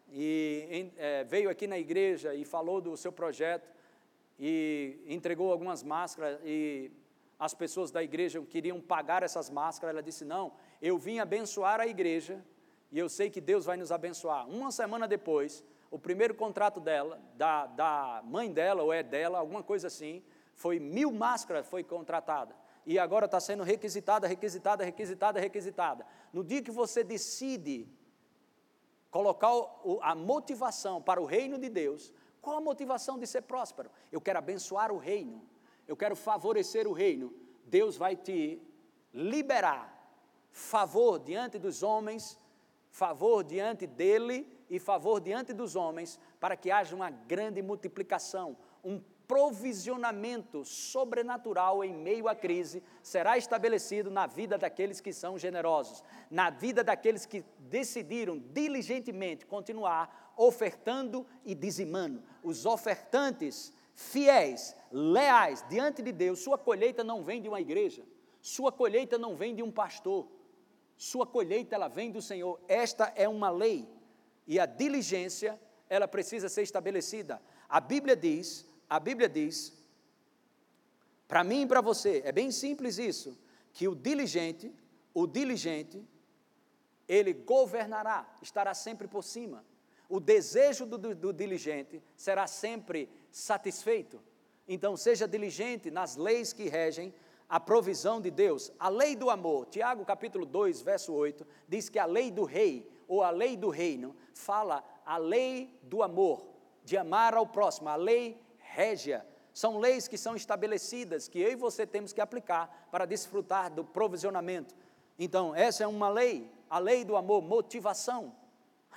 e é, veio aqui na igreja e falou do seu projeto e entregou algumas máscaras e as pessoas da igreja queriam pagar essas máscaras. Ela disse: Não, eu vim abençoar a igreja e eu sei que Deus vai nos abençoar. Uma semana depois, o primeiro contrato dela, da, da mãe dela, ou é dela, alguma coisa assim, foi mil máscaras foi contratada. E agora está sendo requisitada, requisitada, requisitada, requisitada. No dia que você decide colocar a motivação para o reino de Deus, qual a motivação de ser próspero? Eu quero abençoar o reino, eu quero favorecer o reino. Deus vai te liberar favor diante dos homens, favor diante dele e favor diante dos homens, para que haja uma grande multiplicação, um provisionamento sobrenatural em meio à crise será estabelecido na vida daqueles que são generosos, na vida daqueles que decidiram diligentemente continuar ofertando e dizimando. Os ofertantes fiéis, leais diante de Deus, sua colheita não vem de uma igreja, sua colheita não vem de um pastor, sua colheita ela vem do Senhor. Esta é uma lei e a diligência, ela precisa ser estabelecida. A Bíblia diz, a Bíblia diz, para mim e para você, é bem simples isso, que o diligente, o diligente, ele governará, estará sempre por cima. O desejo do, do, do diligente será sempre satisfeito. Então, seja diligente nas leis que regem a provisão de Deus. A lei do amor, Tiago capítulo 2, verso 8, diz que a lei do rei ou a lei do reino, fala a lei do amor, de amar ao próximo, a lei régia. São leis que são estabelecidas, que eu e você temos que aplicar para desfrutar do provisionamento. Então, essa é uma lei, a lei do amor, motivação.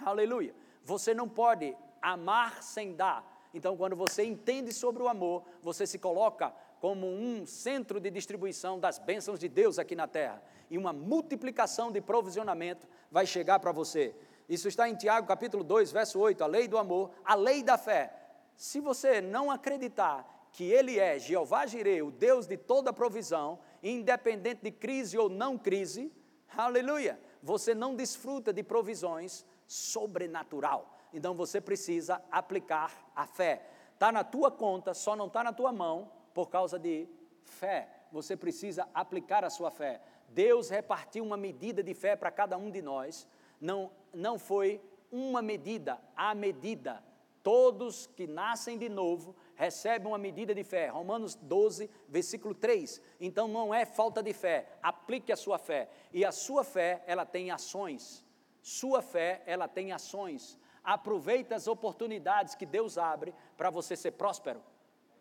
Aleluia. Você não pode amar sem dar. Então, quando você entende sobre o amor, você se coloca como um centro de distribuição das bênçãos de Deus aqui na terra. E uma multiplicação de provisionamento vai chegar para você. Isso está em Tiago capítulo 2, verso 8, a lei do amor, a lei da fé. Se você não acreditar que Ele é Jeová Jireh, o Deus de toda provisão, independente de crise ou não crise, aleluia, você não desfruta de provisões sobrenatural. Então você precisa aplicar a fé. Está na tua conta, só não está na tua mão, por causa de fé. Você precisa aplicar a sua fé. Deus repartiu uma medida de fé para cada um de nós. Não, não foi uma medida, a medida. Todos que nascem de novo recebem uma medida de fé. Romanos 12, versículo 3. Então não é falta de fé, aplique a sua fé. E a sua fé, ela tem ações. Sua fé, ela tem ações. Aproveite as oportunidades que Deus abre para você ser próspero.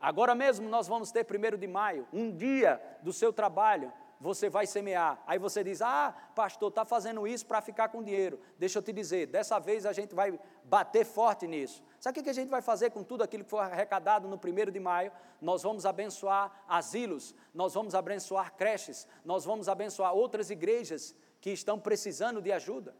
Agora mesmo nós vamos ter primeiro de maio, um dia do seu trabalho, você vai semear. Aí você diz: Ah, pastor, está fazendo isso para ficar com dinheiro. Deixa eu te dizer, dessa vez a gente vai bater forte nisso. Sabe o que a gente vai fazer com tudo aquilo que foi arrecadado no primeiro de maio? Nós vamos abençoar asilos, nós vamos abençoar creches, nós vamos abençoar outras igrejas que estão precisando de ajuda.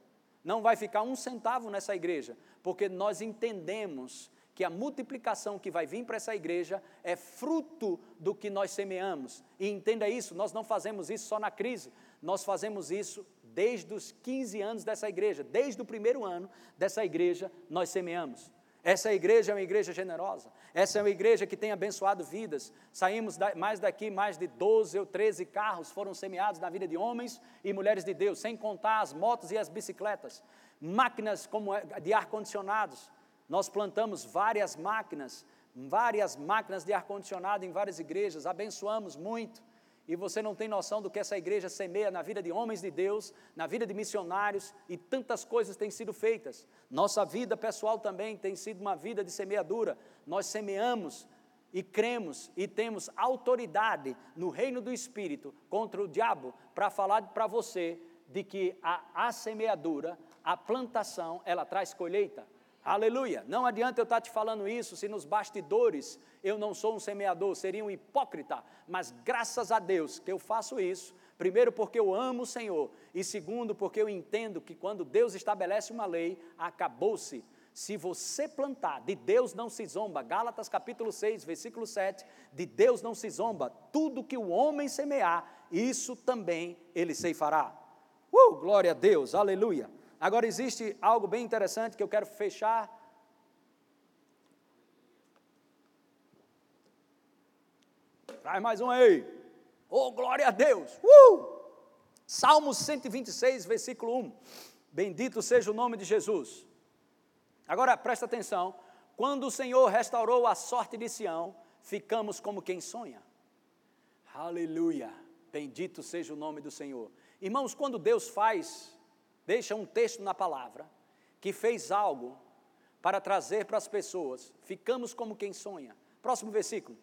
Não vai ficar um centavo nessa igreja, porque nós entendemos que a multiplicação que vai vir para essa igreja é fruto do que nós semeamos. E entenda isso, nós não fazemos isso só na crise, nós fazemos isso desde os 15 anos dessa igreja, desde o primeiro ano dessa igreja nós semeamos. Essa igreja é uma igreja generosa, essa é uma igreja que tem abençoado vidas. Saímos da, mais daqui, mais de 12 ou 13 carros foram semeados na vida de homens e mulheres de Deus, sem contar as motos e as bicicletas, máquinas como de ar-condicionados, nós plantamos várias máquinas, várias máquinas de ar-condicionado em várias igrejas, abençoamos muito. E você não tem noção do que essa igreja semeia na vida de homens de Deus, na vida de missionários, e tantas coisas têm sido feitas. Nossa vida pessoal também tem sido uma vida de semeadura. Nós semeamos e cremos e temos autoridade no reino do Espírito contra o diabo para falar para você de que a, a semeadura, a plantação, ela traz colheita. Aleluia. Não adianta eu estar te falando isso se nos bastidores eu não sou um semeador, seria um hipócrita. Mas graças a Deus que eu faço isso. Primeiro, porque eu amo o Senhor. E segundo, porque eu entendo que quando Deus estabelece uma lei, acabou-se. Se você plantar, de Deus não se zomba. Gálatas capítulo 6, versículo 7. De Deus não se zomba. Tudo que o homem semear, isso também ele ceifará. Uh, glória a Deus, aleluia. Agora existe algo bem interessante que eu quero fechar. Traz mais um aí. Oh, glória a Deus. Uh! Salmo 126, versículo 1. Bendito seja o nome de Jesus. Agora presta atenção. Quando o Senhor restaurou a sorte de Sião, ficamos como quem sonha. Aleluia. Bendito seja o nome do Senhor. Irmãos, quando Deus faz deixa um texto na palavra que fez algo para trazer para as pessoas. Ficamos como quem sonha. Próximo versículo.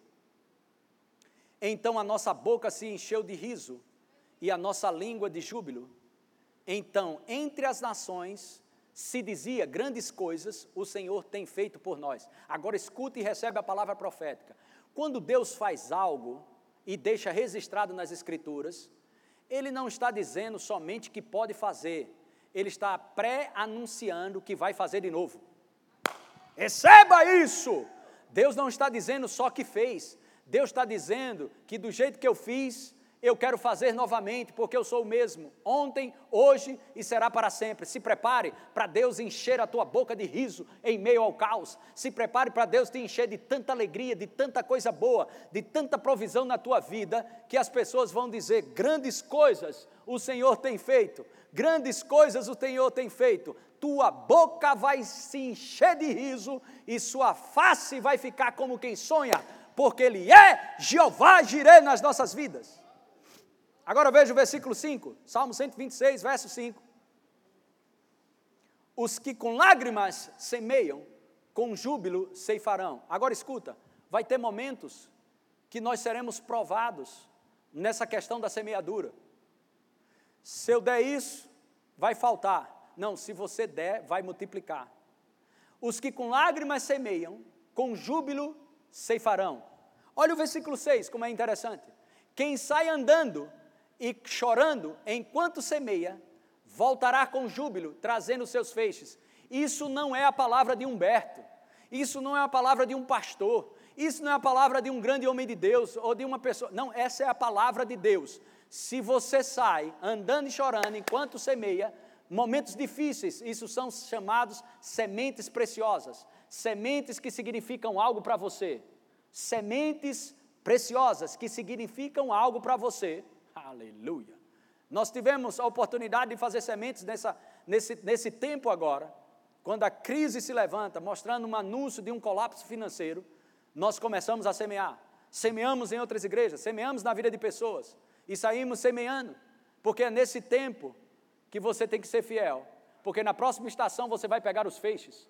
Então a nossa boca se encheu de riso e a nossa língua de júbilo. Então, entre as nações se dizia grandes coisas o Senhor tem feito por nós. Agora escute e recebe a palavra profética. Quando Deus faz algo e deixa registrado nas Escrituras, Ele não está dizendo somente que pode fazer, ele está pré-anunciando que vai fazer de novo. Receba isso! Deus não está dizendo só que fez, Deus está dizendo que do jeito que eu fiz, eu quero fazer novamente, porque eu sou o mesmo, ontem, hoje e será para sempre. Se prepare para Deus encher a tua boca de riso em meio ao caos. Se prepare para Deus te encher de tanta alegria, de tanta coisa boa, de tanta provisão na tua vida, que as pessoas vão dizer: grandes coisas o Senhor tem feito, grandes coisas o Senhor tem feito. Tua boca vai se encher de riso e sua face vai ficar como quem sonha, porque Ele é Jeová Jireh nas nossas vidas. Agora veja o versículo 5, Salmo 126, verso 5. Os que com lágrimas semeiam, com júbilo ceifarão. Agora escuta, vai ter momentos que nós seremos provados nessa questão da semeadura. Se eu der isso, vai faltar. Não, se você der, vai multiplicar. Os que com lágrimas semeiam, com júbilo ceifarão. Olha o versículo 6, como é interessante. Quem sai andando e chorando enquanto semeia, voltará com júbilo, trazendo seus feixes. Isso não é a palavra de Humberto, isso não é a palavra de um pastor, isso não é a palavra de um grande homem de Deus ou de uma pessoa. Não, essa é a palavra de Deus. Se você sai andando e chorando enquanto semeia, momentos difíceis, isso são chamados sementes preciosas, sementes que significam algo para você, sementes preciosas que significam algo para você Aleluia. Nós tivemos a oportunidade de fazer sementes nessa, nesse, nesse tempo agora. quando a crise se levanta, mostrando um anúncio de um colapso financeiro, nós começamos a semear. Semeamos em outras igrejas, semeamos na vida de pessoas e saímos semeando, porque é nesse tempo que você tem que ser fiel, porque na próxima estação você vai pegar os feixes,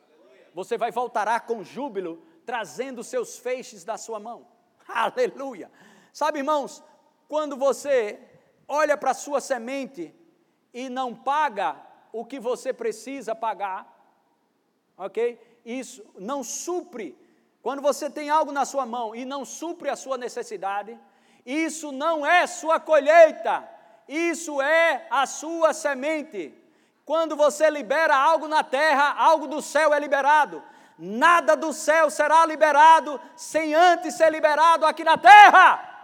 você vai voltará com júbilo, trazendo seus feixes da sua mão. Aleluia! Sabe, irmãos, quando você olha para a sua semente e não paga o que você precisa pagar, ok? Isso não supre quando você tem algo na sua mão e não supre a sua necessidade, isso não é sua colheita, isso é a sua semente. Quando você libera algo na terra, algo do céu é liberado. Nada do céu será liberado sem antes ser liberado aqui na terra.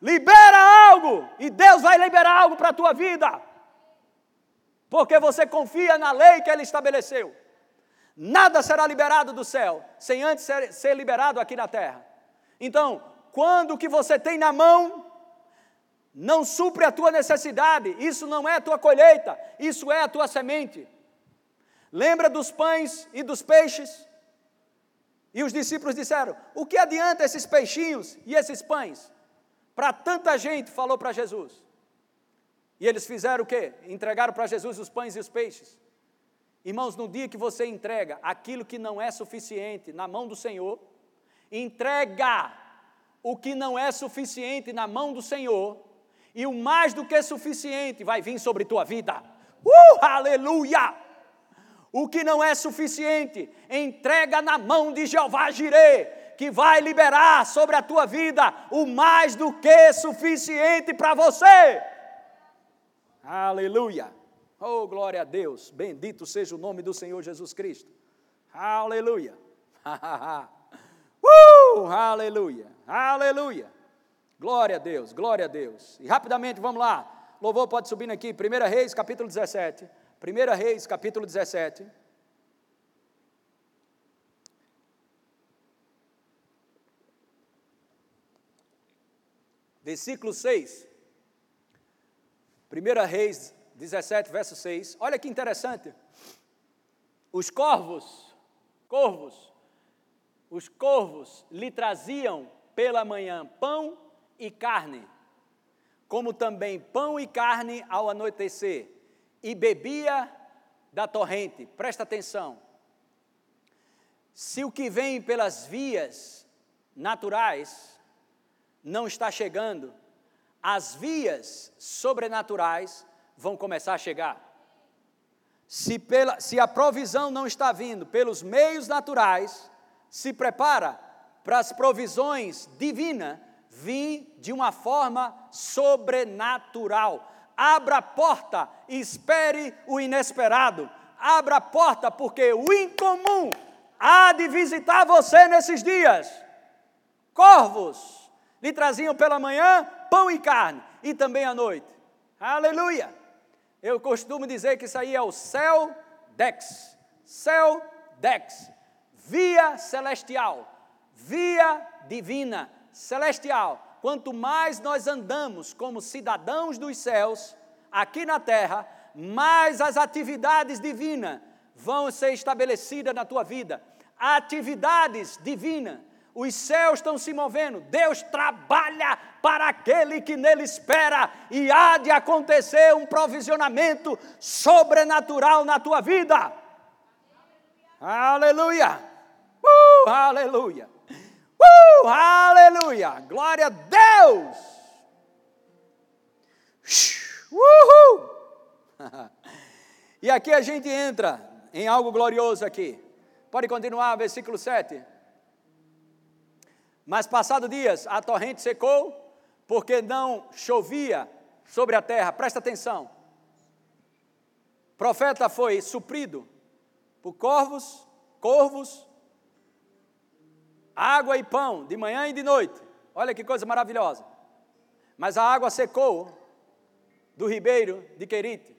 Libera algo e Deus vai liberar algo para a tua vida. Porque você confia na lei que Ele estabeleceu. Nada será liberado do céu sem antes ser, ser liberado aqui na terra. Então, quando o que você tem na mão não supre a tua necessidade, isso não é a tua colheita, isso é a tua semente. Lembra dos pães e dos peixes? E os discípulos disseram: O que adianta esses peixinhos e esses pães? Para tanta gente, falou para Jesus. E eles fizeram o quê? Entregaram para Jesus os pães e os peixes. Irmãos, no dia que você entrega aquilo que não é suficiente na mão do Senhor, entrega o que não é suficiente na mão do Senhor, e o mais do que suficiente vai vir sobre tua vida. Uh, aleluia! O que não é suficiente, entrega na mão de Jeová Jireh, que vai liberar sobre a tua vida o mais do que suficiente para você. Aleluia! Oh, glória a Deus. Bendito seja o nome do Senhor Jesus Cristo. Aleluia. uh, aleluia. Aleluia. Glória a Deus, glória a Deus. E rapidamente, vamos lá. Louvor pode subir aqui. 1 Reis, capítulo 17. 1 Reis, capítulo 17. Versículo 6. 1 Reis 17, verso 6. Olha que interessante. Os corvos, corvos, os corvos lhe traziam pela manhã pão e carne, como também pão e carne ao anoitecer, e bebia da torrente. Presta atenção. Se o que vem pelas vias naturais não está chegando, as vias sobrenaturais vão começar a chegar. Se, pela, se a provisão não está vindo pelos meios naturais, se prepara para as provisões divinas vir de uma forma sobrenatural. Abra a porta e espere o inesperado. Abra a porta, porque o incomum há de visitar você nesses dias. Corvos lhe traziam pela manhã pão e carne, e também à noite. Aleluia! Eu costumo dizer que isso aí é o céu dex, céu dex, via celestial, via divina, celestial. Quanto mais nós andamos como cidadãos dos céus, aqui na terra, mais as atividades divinas vão ser estabelecidas na tua vida. Atividades divinas os céus estão se movendo, Deus trabalha para aquele que nele espera, e há de acontecer um provisionamento sobrenatural na tua vida. Aleluia! Uh, aleluia! Uh, aleluia! Glória a Deus! Uhul! e aqui a gente entra em algo glorioso aqui. Pode continuar, versículo 7. Mas passado dias, a torrente secou, porque não chovia sobre a terra. Presta atenção. O profeta foi suprido por corvos, corvos, água e pão, de manhã e de noite. Olha que coisa maravilhosa. Mas a água secou do ribeiro de Querite.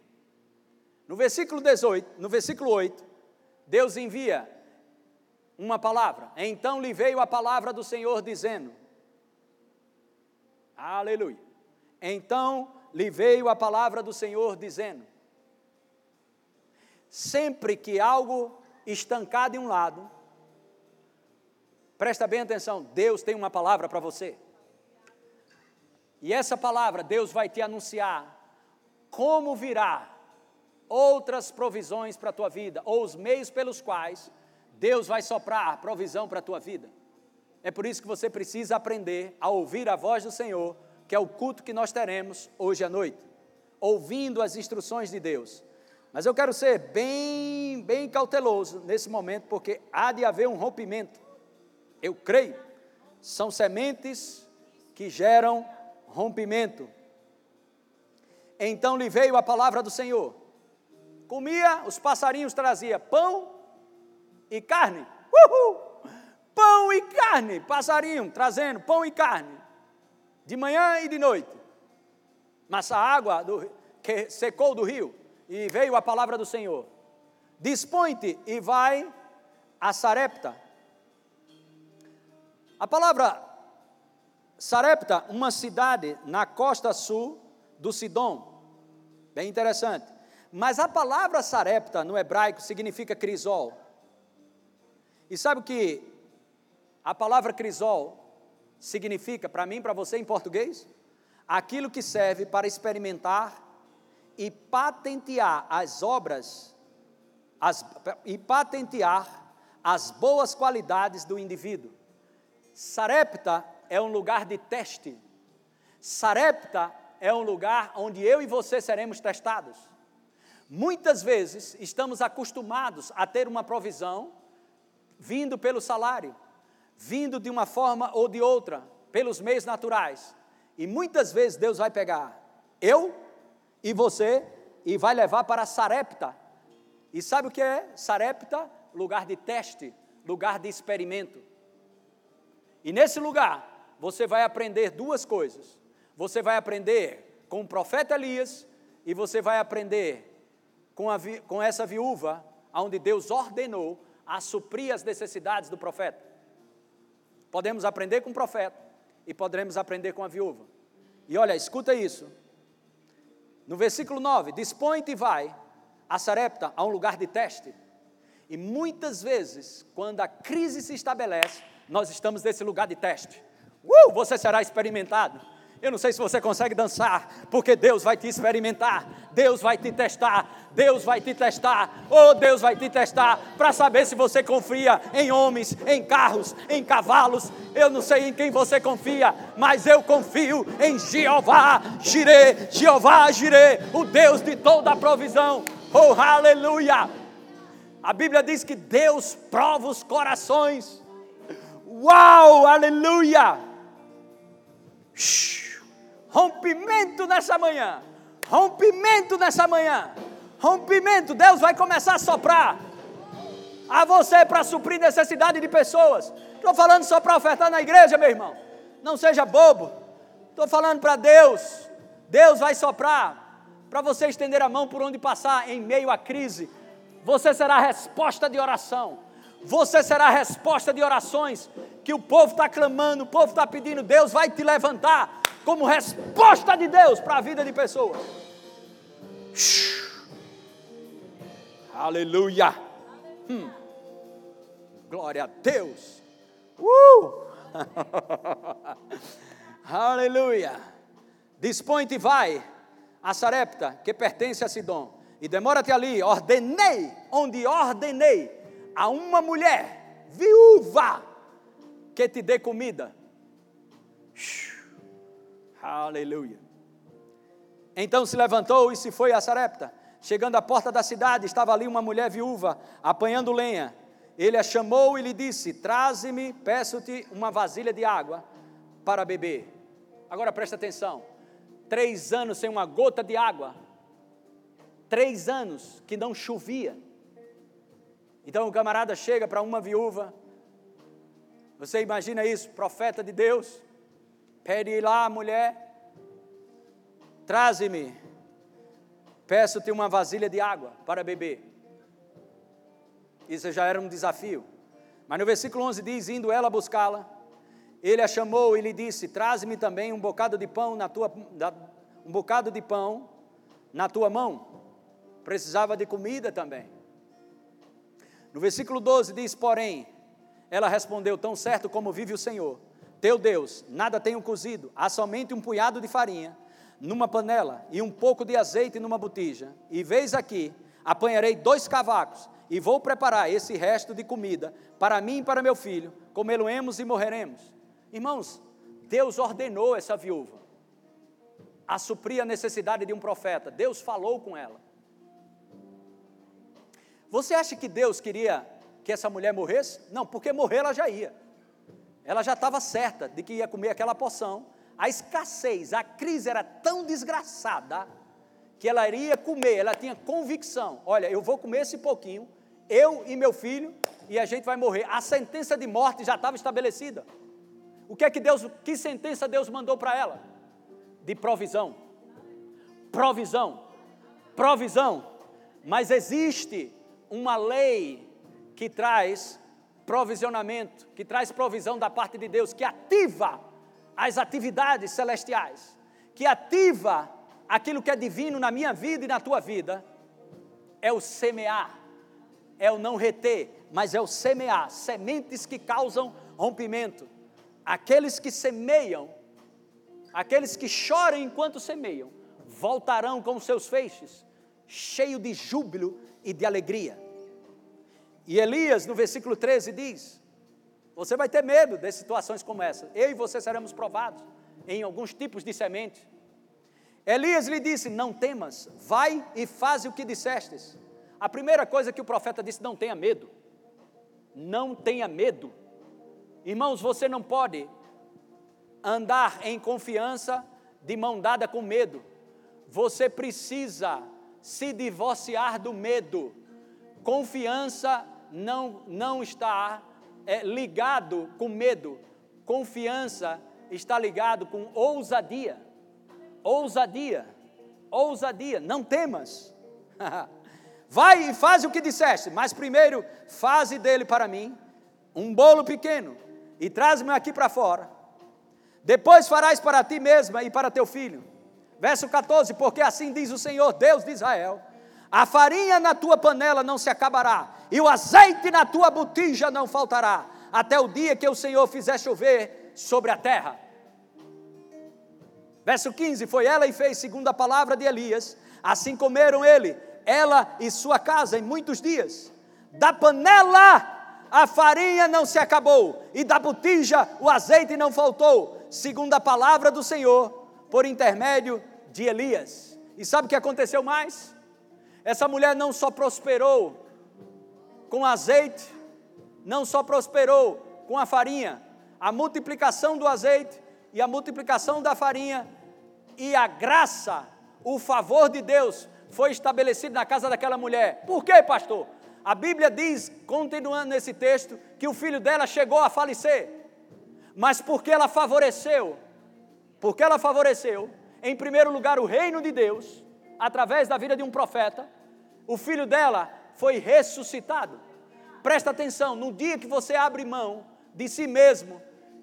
No versículo 18, no versículo 8, Deus envia uma palavra. Então lhe veio a palavra do Senhor dizendo: Aleluia. Então lhe veio a palavra do Senhor dizendo: Sempre que algo estancado em um lado, presta bem atenção, Deus tem uma palavra para você. E essa palavra Deus vai te anunciar como virá outras provisões para a tua vida, ou os meios pelos quais Deus vai soprar provisão para a tua vida. É por isso que você precisa aprender a ouvir a voz do Senhor, que é o culto que nós teremos hoje à noite, ouvindo as instruções de Deus. Mas eu quero ser bem, bem cauteloso nesse momento, porque há de haver um rompimento. Eu creio, são sementes que geram rompimento. Então lhe veio a palavra do Senhor. Comia, os passarinhos trazia pão e carne. Uhul! Pão e carne, passarinho trazendo pão e carne. De manhã e de noite. Mas a água do, que secou do rio e veio a palavra do Senhor. Dispõe-te e vai a Sarepta. A palavra Sarepta, uma cidade na costa sul do Sidom. Bem interessante. Mas a palavra Sarepta no hebraico significa crisol. E sabe o que a palavra crisol significa para mim, para você em português? Aquilo que serve para experimentar e patentear as obras as, e patentear as boas qualidades do indivíduo. Sarepta é um lugar de teste. Sarepta é um lugar onde eu e você seremos testados. Muitas vezes estamos acostumados a ter uma provisão vindo pelo salário, vindo de uma forma ou de outra, pelos meios naturais. E muitas vezes Deus vai pegar eu e você e vai levar para Sarepta. E sabe o que é Sarepta? Lugar de teste, lugar de experimento. E nesse lugar, você vai aprender duas coisas. Você vai aprender com o profeta Elias e você vai aprender com, a, com essa viúva, onde Deus ordenou a suprir as necessidades do profeta. Podemos aprender com o profeta e poderemos aprender com a viúva. E olha, escuta isso. No versículo 9: Dispõe-te e vai a Sarepta, a um lugar de teste. E muitas vezes, quando a crise se estabelece, nós estamos nesse lugar de teste. Uh, você será experimentado. Eu não sei se você consegue dançar, porque Deus vai te experimentar, Deus vai te testar, Deus vai te testar, oh Deus vai te testar para saber se você confia em homens, em carros, em cavalos. Eu não sei em quem você confia, mas eu confio em Jeová, Jirê, Jeová, Jirê, o Deus de toda a provisão. Oh, aleluia! A Bíblia diz que Deus prova os corações. Uau, aleluia! Shhh. Rompimento nessa manhã. Rompimento nessa manhã. Rompimento. Deus vai começar a soprar a você para suprir necessidade de pessoas. Estou falando só para ofertar na igreja, meu irmão. Não seja bobo. Estou falando para Deus. Deus vai soprar para você estender a mão por onde passar em meio à crise. Você será a resposta de oração. Você será a resposta de orações que o povo está clamando, o povo está pedindo. Deus vai te levantar como resposta de Deus para a vida de pessoas. Aleluia. Hum. Glória a Deus. Uh! Aleluia. Dispõe-te e vai a Sarepta, que pertence a Sidom, e demora-te ali. Ordenei, onde ordenei a uma mulher viúva que te dê comida. Shhh. Aleluia. Então se levantou e se foi a Sarepta. Chegando à porta da cidade, estava ali uma mulher viúva, apanhando lenha. Ele a chamou e lhe disse: Traze-me, peço-te uma vasilha de água para beber. Agora presta atenção: três anos sem uma gota de água, três anos que não chovia. Então o camarada chega para uma viúva, você imagina isso, profeta de Deus, Pede lá mulher, traze-me, peço-te uma vasilha de água para beber. Isso já era um desafio. Mas no versículo 11 diz: Indo ela buscá-la, ele a chamou e lhe disse: Traze-me também um bocado de pão na tua um bocado de pão na tua mão. Precisava de comida também. No versículo 12 diz: Porém, ela respondeu: Tão certo como vive o Senhor, teu Deus, nada tenho cozido, há somente um punhado de farinha numa panela e um pouco de azeite numa botija. E veis aqui, apanharei dois cavacos e vou preparar esse resto de comida para mim e para meu filho, comê-lo-emos e morreremos. Irmãos, Deus ordenou essa viúva a suprir a necessidade de um profeta. Deus falou com ela. Você acha que Deus queria que essa mulher morresse? Não, porque morrer ela já ia. Ela já estava certa de que ia comer aquela poção. A escassez, a crise era tão desgraçada que ela iria comer, ela tinha convicção: olha, eu vou comer esse pouquinho, eu e meu filho, e a gente vai morrer. A sentença de morte já estava estabelecida. O que é que Deus, que sentença Deus mandou para ela? De provisão. Provisão. Provisão. Mas existe uma lei que traz provisionamento, que traz provisão da parte de Deus, que ativa as atividades celestiais, que ativa aquilo que é divino na minha vida e na tua vida, é o semear, é o não reter, mas é o semear sementes que causam rompimento. Aqueles que semeiam, aqueles que choram enquanto semeiam, voltarão com seus feixes, cheio de júbilo e de alegria. E Elias, no versículo 13, diz: Você vai ter medo de situações como essa. Eu e você seremos provados em alguns tipos de semente. Elias lhe disse: Não temas, vai e faz o que dissestes. A primeira coisa que o profeta disse: Não tenha medo. Não tenha medo. Irmãos, você não pode andar em confiança de mão dada com medo. Você precisa se divorciar do medo. Confiança não, não está é, ligado com medo. Confiança está ligado com ousadia. Ousadia. Ousadia. Não temas. Vai e faz o que disseste, mas primeiro faze dele para mim um bolo pequeno e traz-me aqui para fora. Depois farás para ti mesma e para teu filho. Verso 14: Porque assim diz o Senhor, Deus de Israel: A farinha na tua panela não se acabará, e o azeite na tua botija não faltará, até o dia que o Senhor fizer chover sobre a terra. Verso 15: Foi ela e fez segundo a palavra de Elias, assim comeram ele, ela e sua casa em muitos dias. Da panela a farinha não se acabou, e da botija o azeite não faltou, segundo a palavra do Senhor, por intermédio de Elias. E sabe o que aconteceu mais? Essa mulher não só prosperou com azeite, não só prosperou com a farinha, a multiplicação do azeite e a multiplicação da farinha e a graça, o favor de Deus foi estabelecido na casa daquela mulher. Por quê, pastor? A Bíblia diz, continuando nesse texto, que o filho dela chegou a falecer. Mas porque ela favoreceu, porque ela favoreceu, em primeiro lugar, o reino de Deus, através da vida de um profeta, o filho dela foi ressuscitado. Presta atenção, no dia que você abre mão de si mesmo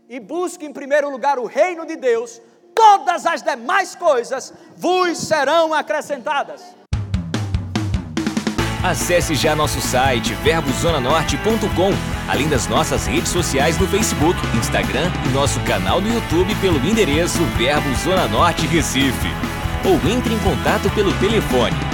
e busca em primeiro lugar o reino de Deus, todas as demais coisas vos serão acrescentadas. Acesse já nosso site verbozonanorte.com, além das nossas redes sociais no Facebook, Instagram e nosso canal no YouTube pelo endereço Verbo Zona Norte Recife. Ou entre em contato pelo telefone